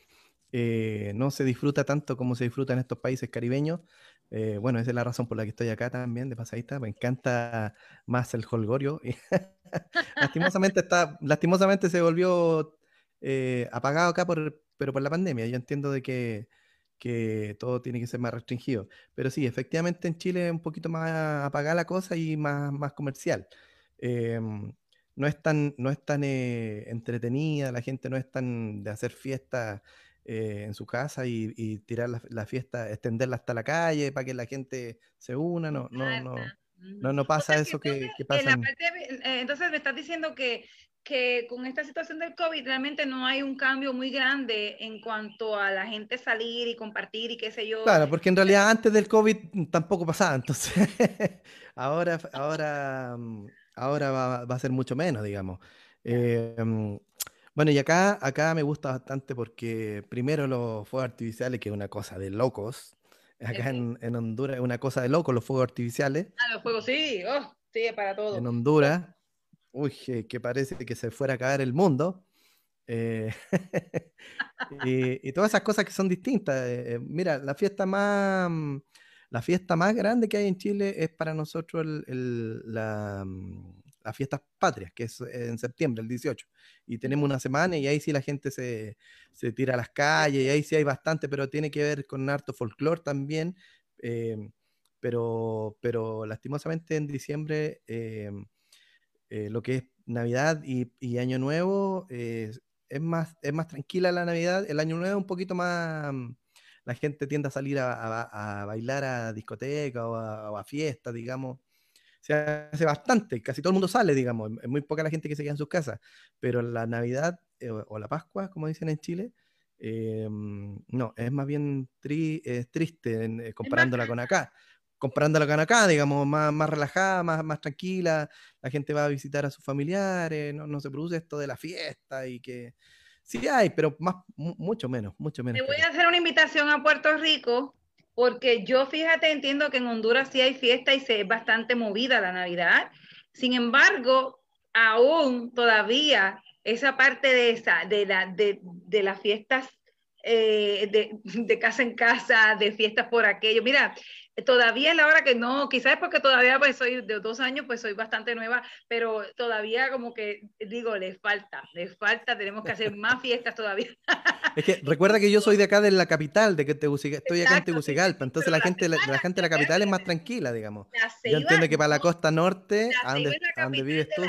Eh, no se disfruta tanto como se disfruta en estos países caribeños. Eh, bueno, esa es la razón por la que estoy acá también, de pasadista. Me encanta más el holgorio. [laughs] lastimosamente, está, lastimosamente se volvió eh, apagado acá, por, pero por la pandemia. Yo entiendo de que que todo tiene que ser más restringido. Pero sí, efectivamente en Chile es un poquito más apagada la cosa y más, más comercial. Eh, no es tan, no es tan eh, entretenida, la gente no es tan de hacer fiesta eh, en su casa y, y tirar la, la, fiesta, extenderla hasta la calle para que la gente se una, no, no, no, no, no pasa o sea, eso que, que, pasa. En parte, entonces me estás diciendo que que con esta situación del COVID realmente no hay un cambio muy grande en cuanto a la gente salir y compartir y qué sé yo. Claro, porque en realidad antes del COVID tampoco pasaba, entonces [laughs] ahora, ahora, ahora va, va, a ser mucho menos, digamos. Eh, bueno, y acá, acá me gusta bastante porque primero los fuegos artificiales, que es una cosa de locos. Acá en, en, Honduras es una cosa de locos los fuegos artificiales. Ah, los fuegos, sí, oh, sí, para todo. En Honduras uy, que parece que se fuera a caer el mundo. Eh, [laughs] y, y todas esas cosas que son distintas. eh, eh, mira, la fiesta más, mm, la fiesta más grande que hay en Chile es para nosotros el- el- la, mm, las fiestas patrias, que es en septiembre, el 18. Y tenemos una semana y ahí sí la gente se, se tira a las calles y ahí sí hay bastante, pero tiene que ver con harto folclore también. eh, pero, pero lastimosamente en diciembre eh, lo que es Navidad y, y Año Nuevo eh, es más, es más tranquila la Navidad. El Año Nuevo un poquito más, mm, la gente tiende a salir a, a- a bailar a discoteca o a, o a fiestas, digamos. Se hace bastante, casi todo el mundo sale, digamos. Es muy poca la gente que se queda en sus casas. Pero la Navidad eh, o, la Pascua, como dicen en Chile, eh, mm, no, es más bien tri- es triste en- eh, comparándola con acá. Comparándola con acá, digamos, más, más relajada, más, más tranquila, la gente va a visitar a sus familiares, no, no se produce esto de la fiesta y que sí hay, pero más, mu- mucho menos, mucho menos. Te voy a hacer una invitación a Puerto Rico porque yo, fíjate, entiendo que en Honduras sí hay fiesta y se es bastante movida la Navidad. Sin embargo, aún todavía esa parte de esa, de la, de, de las fiestas eh, de, de casa en casa, de fiestas por aquello. Mira, todavía es la hora que no, quizás es porque todavía pues soy de dos años, pues soy bastante nueva, pero todavía como que digo, les falta, les falta, tenemos que hacer más fiestas todavía. [laughs] Es que recuerda que yo soy de acá de la capital, de que Tegucigalpa, estoy acá en Exacto, Tegucigalpa, entonces la la gente, la, gente de la capital es más tranquila, digamos. Yo entiendo que para la costa norte, a donde, vives tú.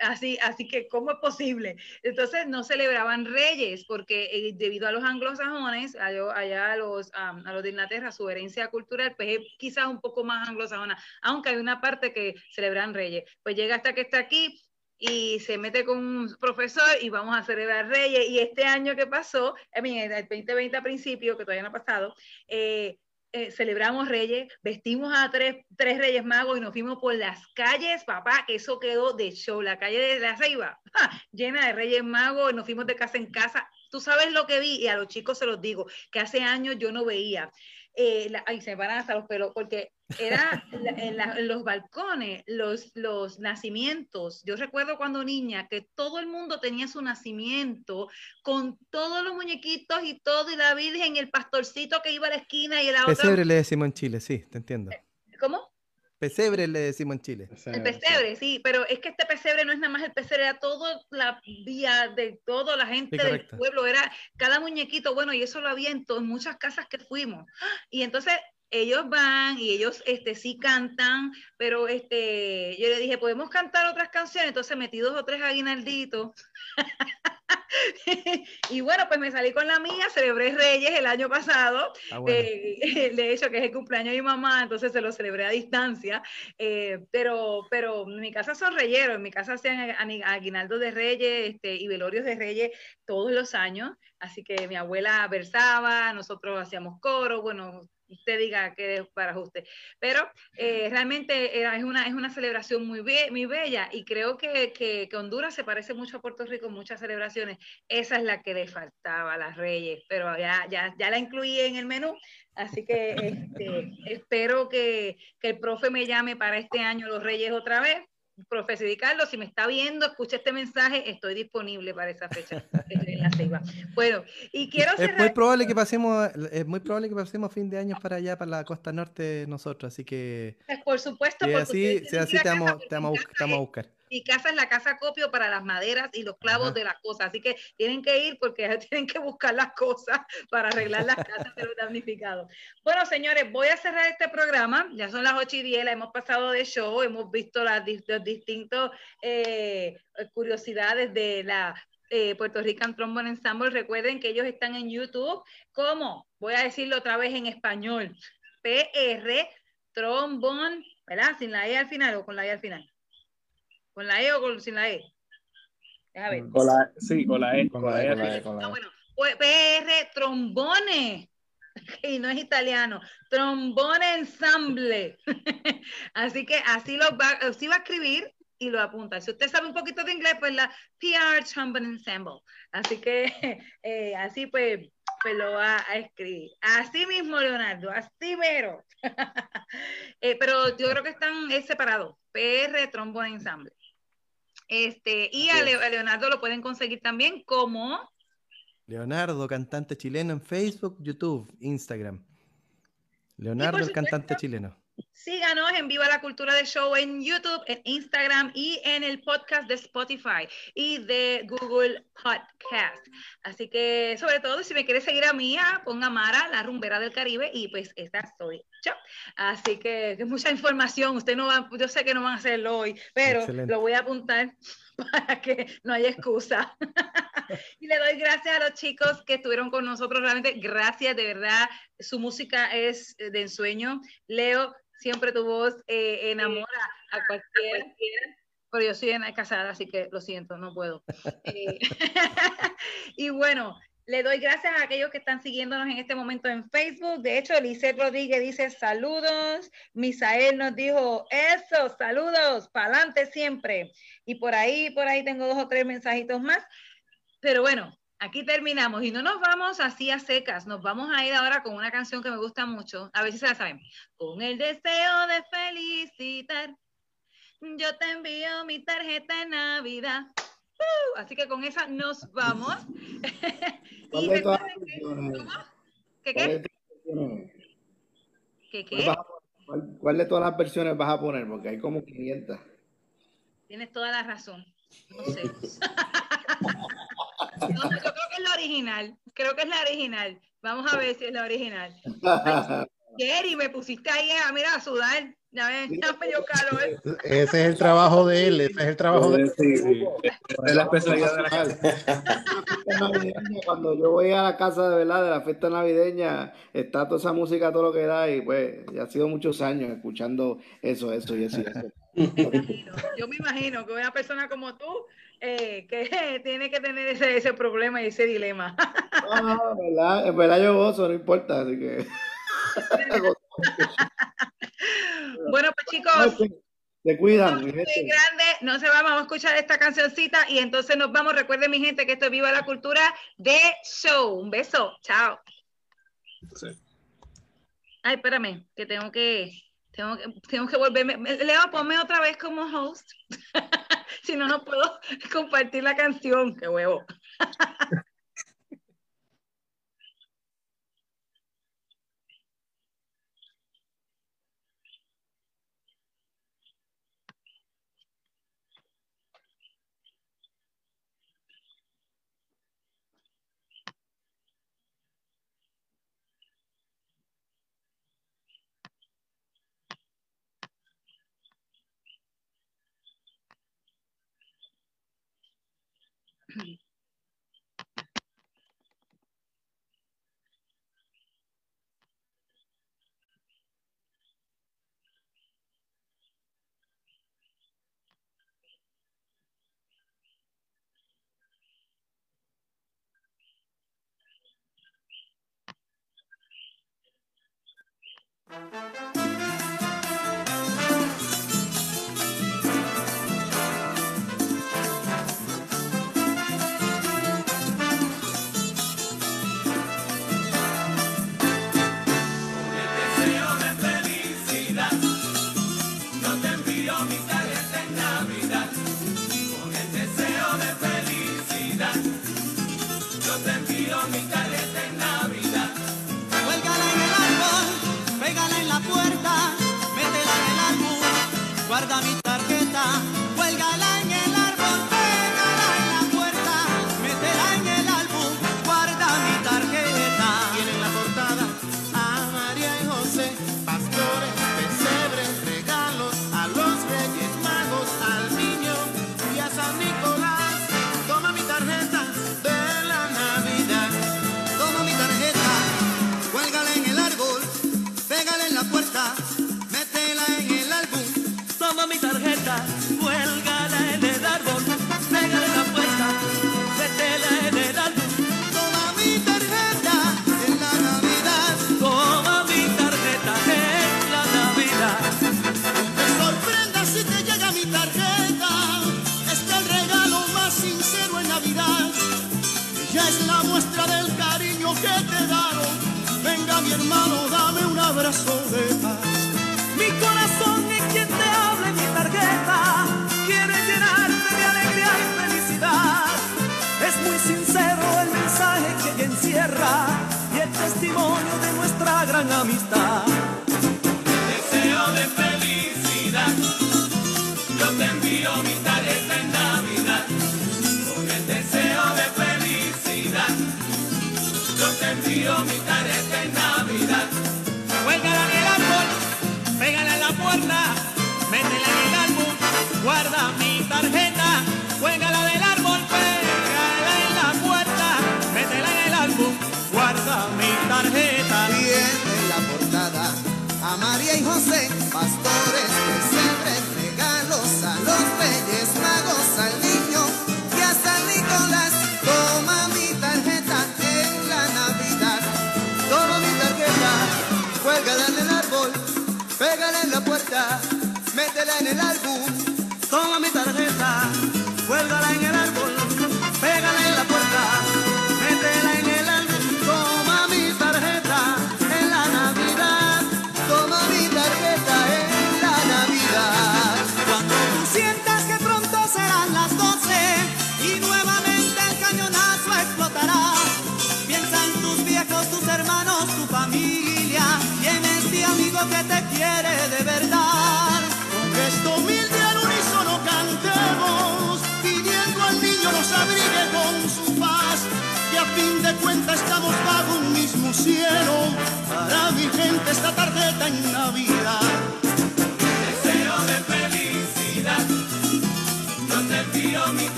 Así, así que, ¿cómo es posible? Entonces, no celebraban reyes, porque eh, debido a los anglosajones, allá, allá a, los, am, a los de Inglaterra, su herencia cultural, pues es quizás un poco más anglosajona, aunque hay una parte que celebran reyes. Pues llega hasta que está aquí y se mete con un profesor y vamos a celebrar reyes. Y este año que pasó, el 2020 a principio, que todavía no ha pasado, eh, eh, celebramos Reyes, vestimos a tres, tres Reyes Magos y nos fuimos por las calles, papá, que eso quedó de show. La calle de la Ceiba, [laughs] llena de Reyes Magos, nos fuimos de casa en casa. Tú sabes lo que vi, y a los chicos se los digo, que hace años yo no veía. Eh, la- ay, se paran hasta los pelos, porque era en, la- en los balcones, los, los nacimientos. Yo recuerdo cuando niña que todo el mundo tenía su nacimiento con todos los muñequitos y todo, y la Virgen, el pastorcito que iba a la esquina y la otra. Pesebre le decimos en Chile, sí, te entiendo. ¿Cómo? Pesebre le decimos en Chile. El pesebre, sí, pero es que este pesebre no es nada más el pesebre, era toda la vía de toda la gente Sí, del pueblo, era cada muñequito, bueno, y eso lo había en, en muchas casas que fuimos. Y entonces ellos van y ellos este, sí cantan, pero este, yo le dije, ¿podemos cantar otras canciones? Entonces metí dos o tres aguinalditos. [laughs] [laughs] y bueno, pues me salí con la mía, celebré Reyes el año pasado, Ah, bueno. eh, [laughs] de hecho que es el cumpleaños de mi mamá, entonces se lo celebré a distancia, eh, pero, pero en mi casa son reyeros, en mi casa hacían ani- aguinaldos de reyes este, y velorios de reyes todos los años, así que mi abuela versaba, nosotros hacíamos coro, bueno, usted diga que es para usted, pero eh, realmente era- es, una, es una celebración muy, be- muy bella y creo que, que, que Honduras se parece mucho a Puerto Rico en muchas celebraciones, esa es la que le faltaba a las Reyes, pero ya, ya, ya la incluí en el menú, así que este, [laughs] espero que, que el profe me llame para este año los Reyes otra vez. Profe Cidi Carlos, si me está viendo, escucha este mensaje, estoy disponible para esa fecha. En la ceiba. Bueno, y quiero Es muy probable que pasemos, es muy probable que pasemos fin de año para allá, para la costa norte nosotros, así que Pues, por supuesto, si así, si así te vamos, te vamos a buscar. Mi casa es la casa copio para las maderas y los clavos Ajá. de las cosas, así que tienen que ir porque [laughs] tienen que buscar las cosas para arreglar las casas de los damnificados. Bueno, señores, voy a cerrar este programa. Ya son las 8 y 10, la hemos pasado de show, hemos visto las los distintos eh, curiosidades de la eh, Puerto Rican Trombone Ensemble. Recuerden que ellos están en YouTube. ¿Cómo? Voy a decirlo otra vez en español. PR Trombone, ¿verdad? Sin la E al final o con la E al final. ¿Con la E o con, sin la E? Déjame ver. Con la, sí, con la E. Con Con la la E, E. con la E, con la Ah, E. bueno, PR Trombone. [laughs] Y no es italiano, trombone ensemble. [laughs] así que así lo va, así va a escribir y lo apunta. Si usted sabe un poquito de inglés, pues la PR Trombone Ensemble. Así que [laughs] eh, así pues, pues lo va a escribir. Así mismo, Leonardo, así mero. Eh, pero yo creo que están eh, separados. PR Trombone Ensemble. Este, y a, a Leonardo lo pueden conseguir también como Leonardo, cantante chileno en Facebook, YouTube, Instagram. Leonardo, el cantante chileno. Síganos en Viva la Cultura de Show en YouTube, en Instagram y en el podcast de Spotify y de Google Podcast. Así que, sobre todo, si me quieres seguir a mí, ah, ponga Mara, la rumbera del Caribe, y pues esta soy yo. Así que, que mucha información. Usted no va, yo sé que no van a hacerlo hoy, pero Excelente. lo voy a apuntar [laughs] para que no haya excusa. [laughs] y le doy gracias a los chicos que estuvieron con nosotros. Realmente, gracias, de verdad. Su música es de ensueño. Leo, siempre tu voz eh, enamora a cualquiera. Pero yo soy casada, así que lo siento, no puedo. [laughs] Eh, [laughs] y bueno, le doy gracias a aquellos que están siguiéndonos en este momento en Facebook. De hecho, Lisette Rodríguez dice saludos. Misael nos dijo eso, saludos, para adelante siempre. Y por ahí, por ahí tengo dos o tres mensajitos más. Pero bueno, aquí terminamos y no nos vamos así a secas. Nos vamos a ir ahora con una canción que me gusta mucho. A ver si se la saben. Con el deseo de felicitar, yo te envío mi tarjeta de Navidad. ¡Uh! Así que con esa nos vamos. [laughs] ¿Cuál y recuerden que-? ¿Qué ¿Cuál qué? ¿Qué ¿Cuál qué? vas a poner? ¿Cuál- cuál de todas las versiones vas a poner? Porque hay como 500. Tienes toda la razón. No sé. [laughs] No, yo creo que es la original. Creo que es la original. Vamos a ver si es la original. [laughs] Gary, me pusiste ahí a, mira, a sudar. Ya ven, ya me dio calor. Ese es el trabajo de él, ese es el trabajo de él. Sí, sí. Es la especialidad de la casa. cuando yo voy a la casa de verdad de la fiesta navideña, está toda esa música, todo lo que da, y pues ya ha sido muchos años escuchando eso, eso y eso y eso. Yo me imagino que una persona como tú eh, que [laughs] tiene que tener ese, ese problema y ese dilema. [laughs] No, no, en verdad, en verdad yo gozo, no importa, así que. [laughs] Bueno, pues chicos, Se cuidan, mi muy gente. grande, no se va, vamos a escuchar esta cancioncita y entonces nos vamos. Recuerden, mi gente, que esto es Viva la Cultura de Show. Un beso, chao. Ay, espérame, que tengo que, tengo que, tengo que volverme. Leo, ponme otra vez como host. [laughs] si no, no puedo [laughs] compartir la canción. Qué huevo. [laughs] Mm-hmm. [clears throat] en pastores, pesebres, regalos a los reyes magos, al niño y a San Nicolás. Toma mi tarjeta en la Navidad. Toma mi tarjeta, cuélgala en el árbol, pégala en la puerta, métela en el álbum.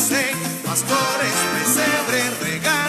pasé, pastores, pesebre, regalo.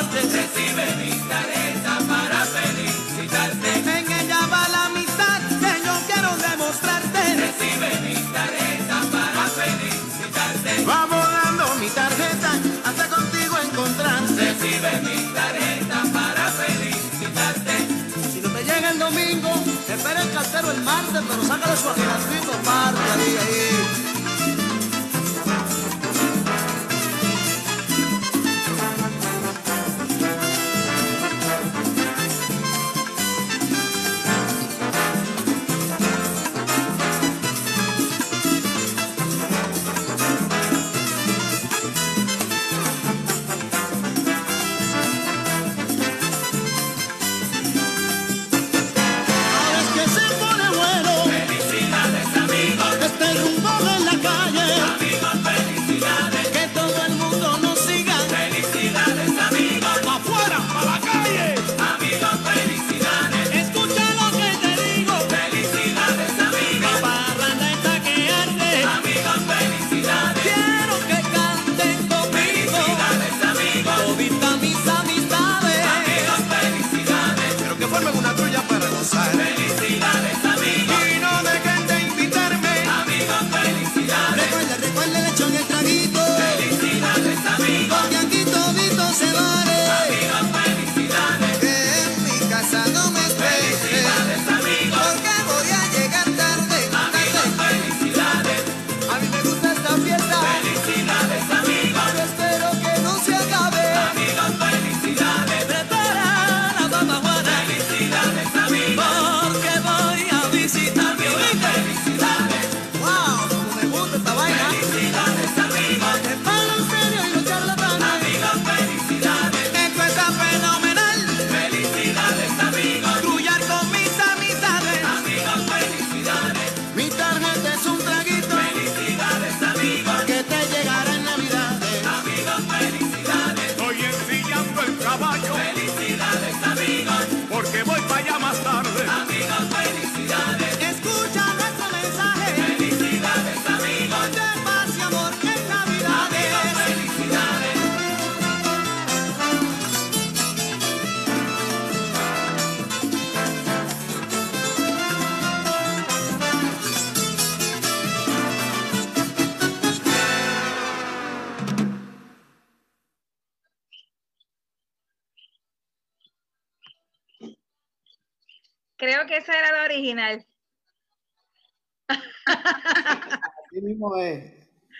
Marte mismo es.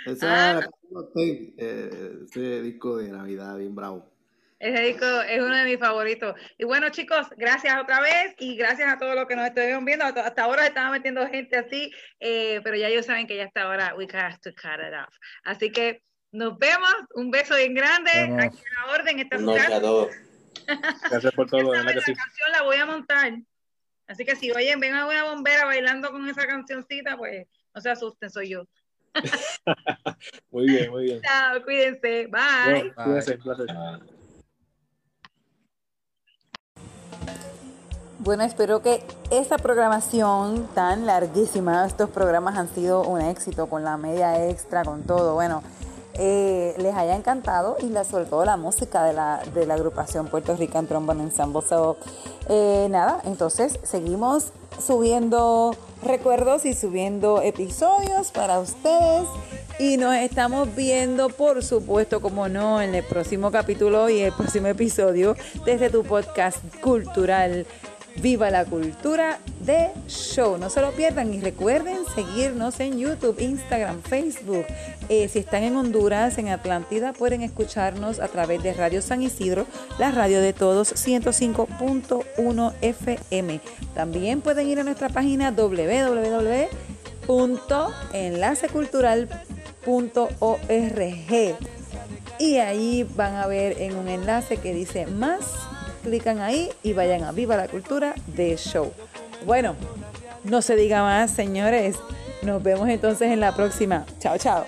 Ese Ah. era el- eh, ese disco de Navidad bien bravo. Ese disco es uno de mis favoritos. Y bueno, chicos, gracias otra vez y gracias a todos los que nos estuvieron viendo. Hasta ahora se estaba metiendo gente así, eh, pero ya ellos saben que ya hasta ahora we have to cut it off. Así que nos vemos. Un beso bien grande. Vemos. Aquí a la orden. Esta es su Noche casa. a todos. Gracias por todo, La sí. canción la voy a montar. Así que si oyen, ven a una bombera bailando con esa cancioncita, pues no se asusten, soy yo. [laughs] Muy bien, muy bien. Chao, cuídense. Bye. Bueno, cuídense, un placer. Bueno, espero que esta programación tan larguísima, estos programas han sido un éxito con la media extra, con todo. Bueno, eh, les haya encantado y sobre todo la música de la, de la agrupación Puerto Rican Trombone Ensemble. So, eh, nada, entonces seguimos subiendo recuerdos y subiendo episodios para ustedes. Y nos estamos viendo, por supuesto, como no, en el próximo capítulo y el próximo episodio desde tu podcast cultural. Viva la cultura de show. No se lo pierdan y recuerden seguirnos en YouTube, Instagram, Facebook. Eh, si están en Honduras, en Atlántida, pueden escucharnos a través de Radio San Isidro, la radio de todos 105.1 FM. También pueden ir a nuestra página www.enlacecultural.org y ahí van a ver en un enlace que dice más clican ahí y vayan a Viva la Cultura de Show. Bueno, no se diga más, señores. Nos vemos entonces en la próxima. Chao, chao.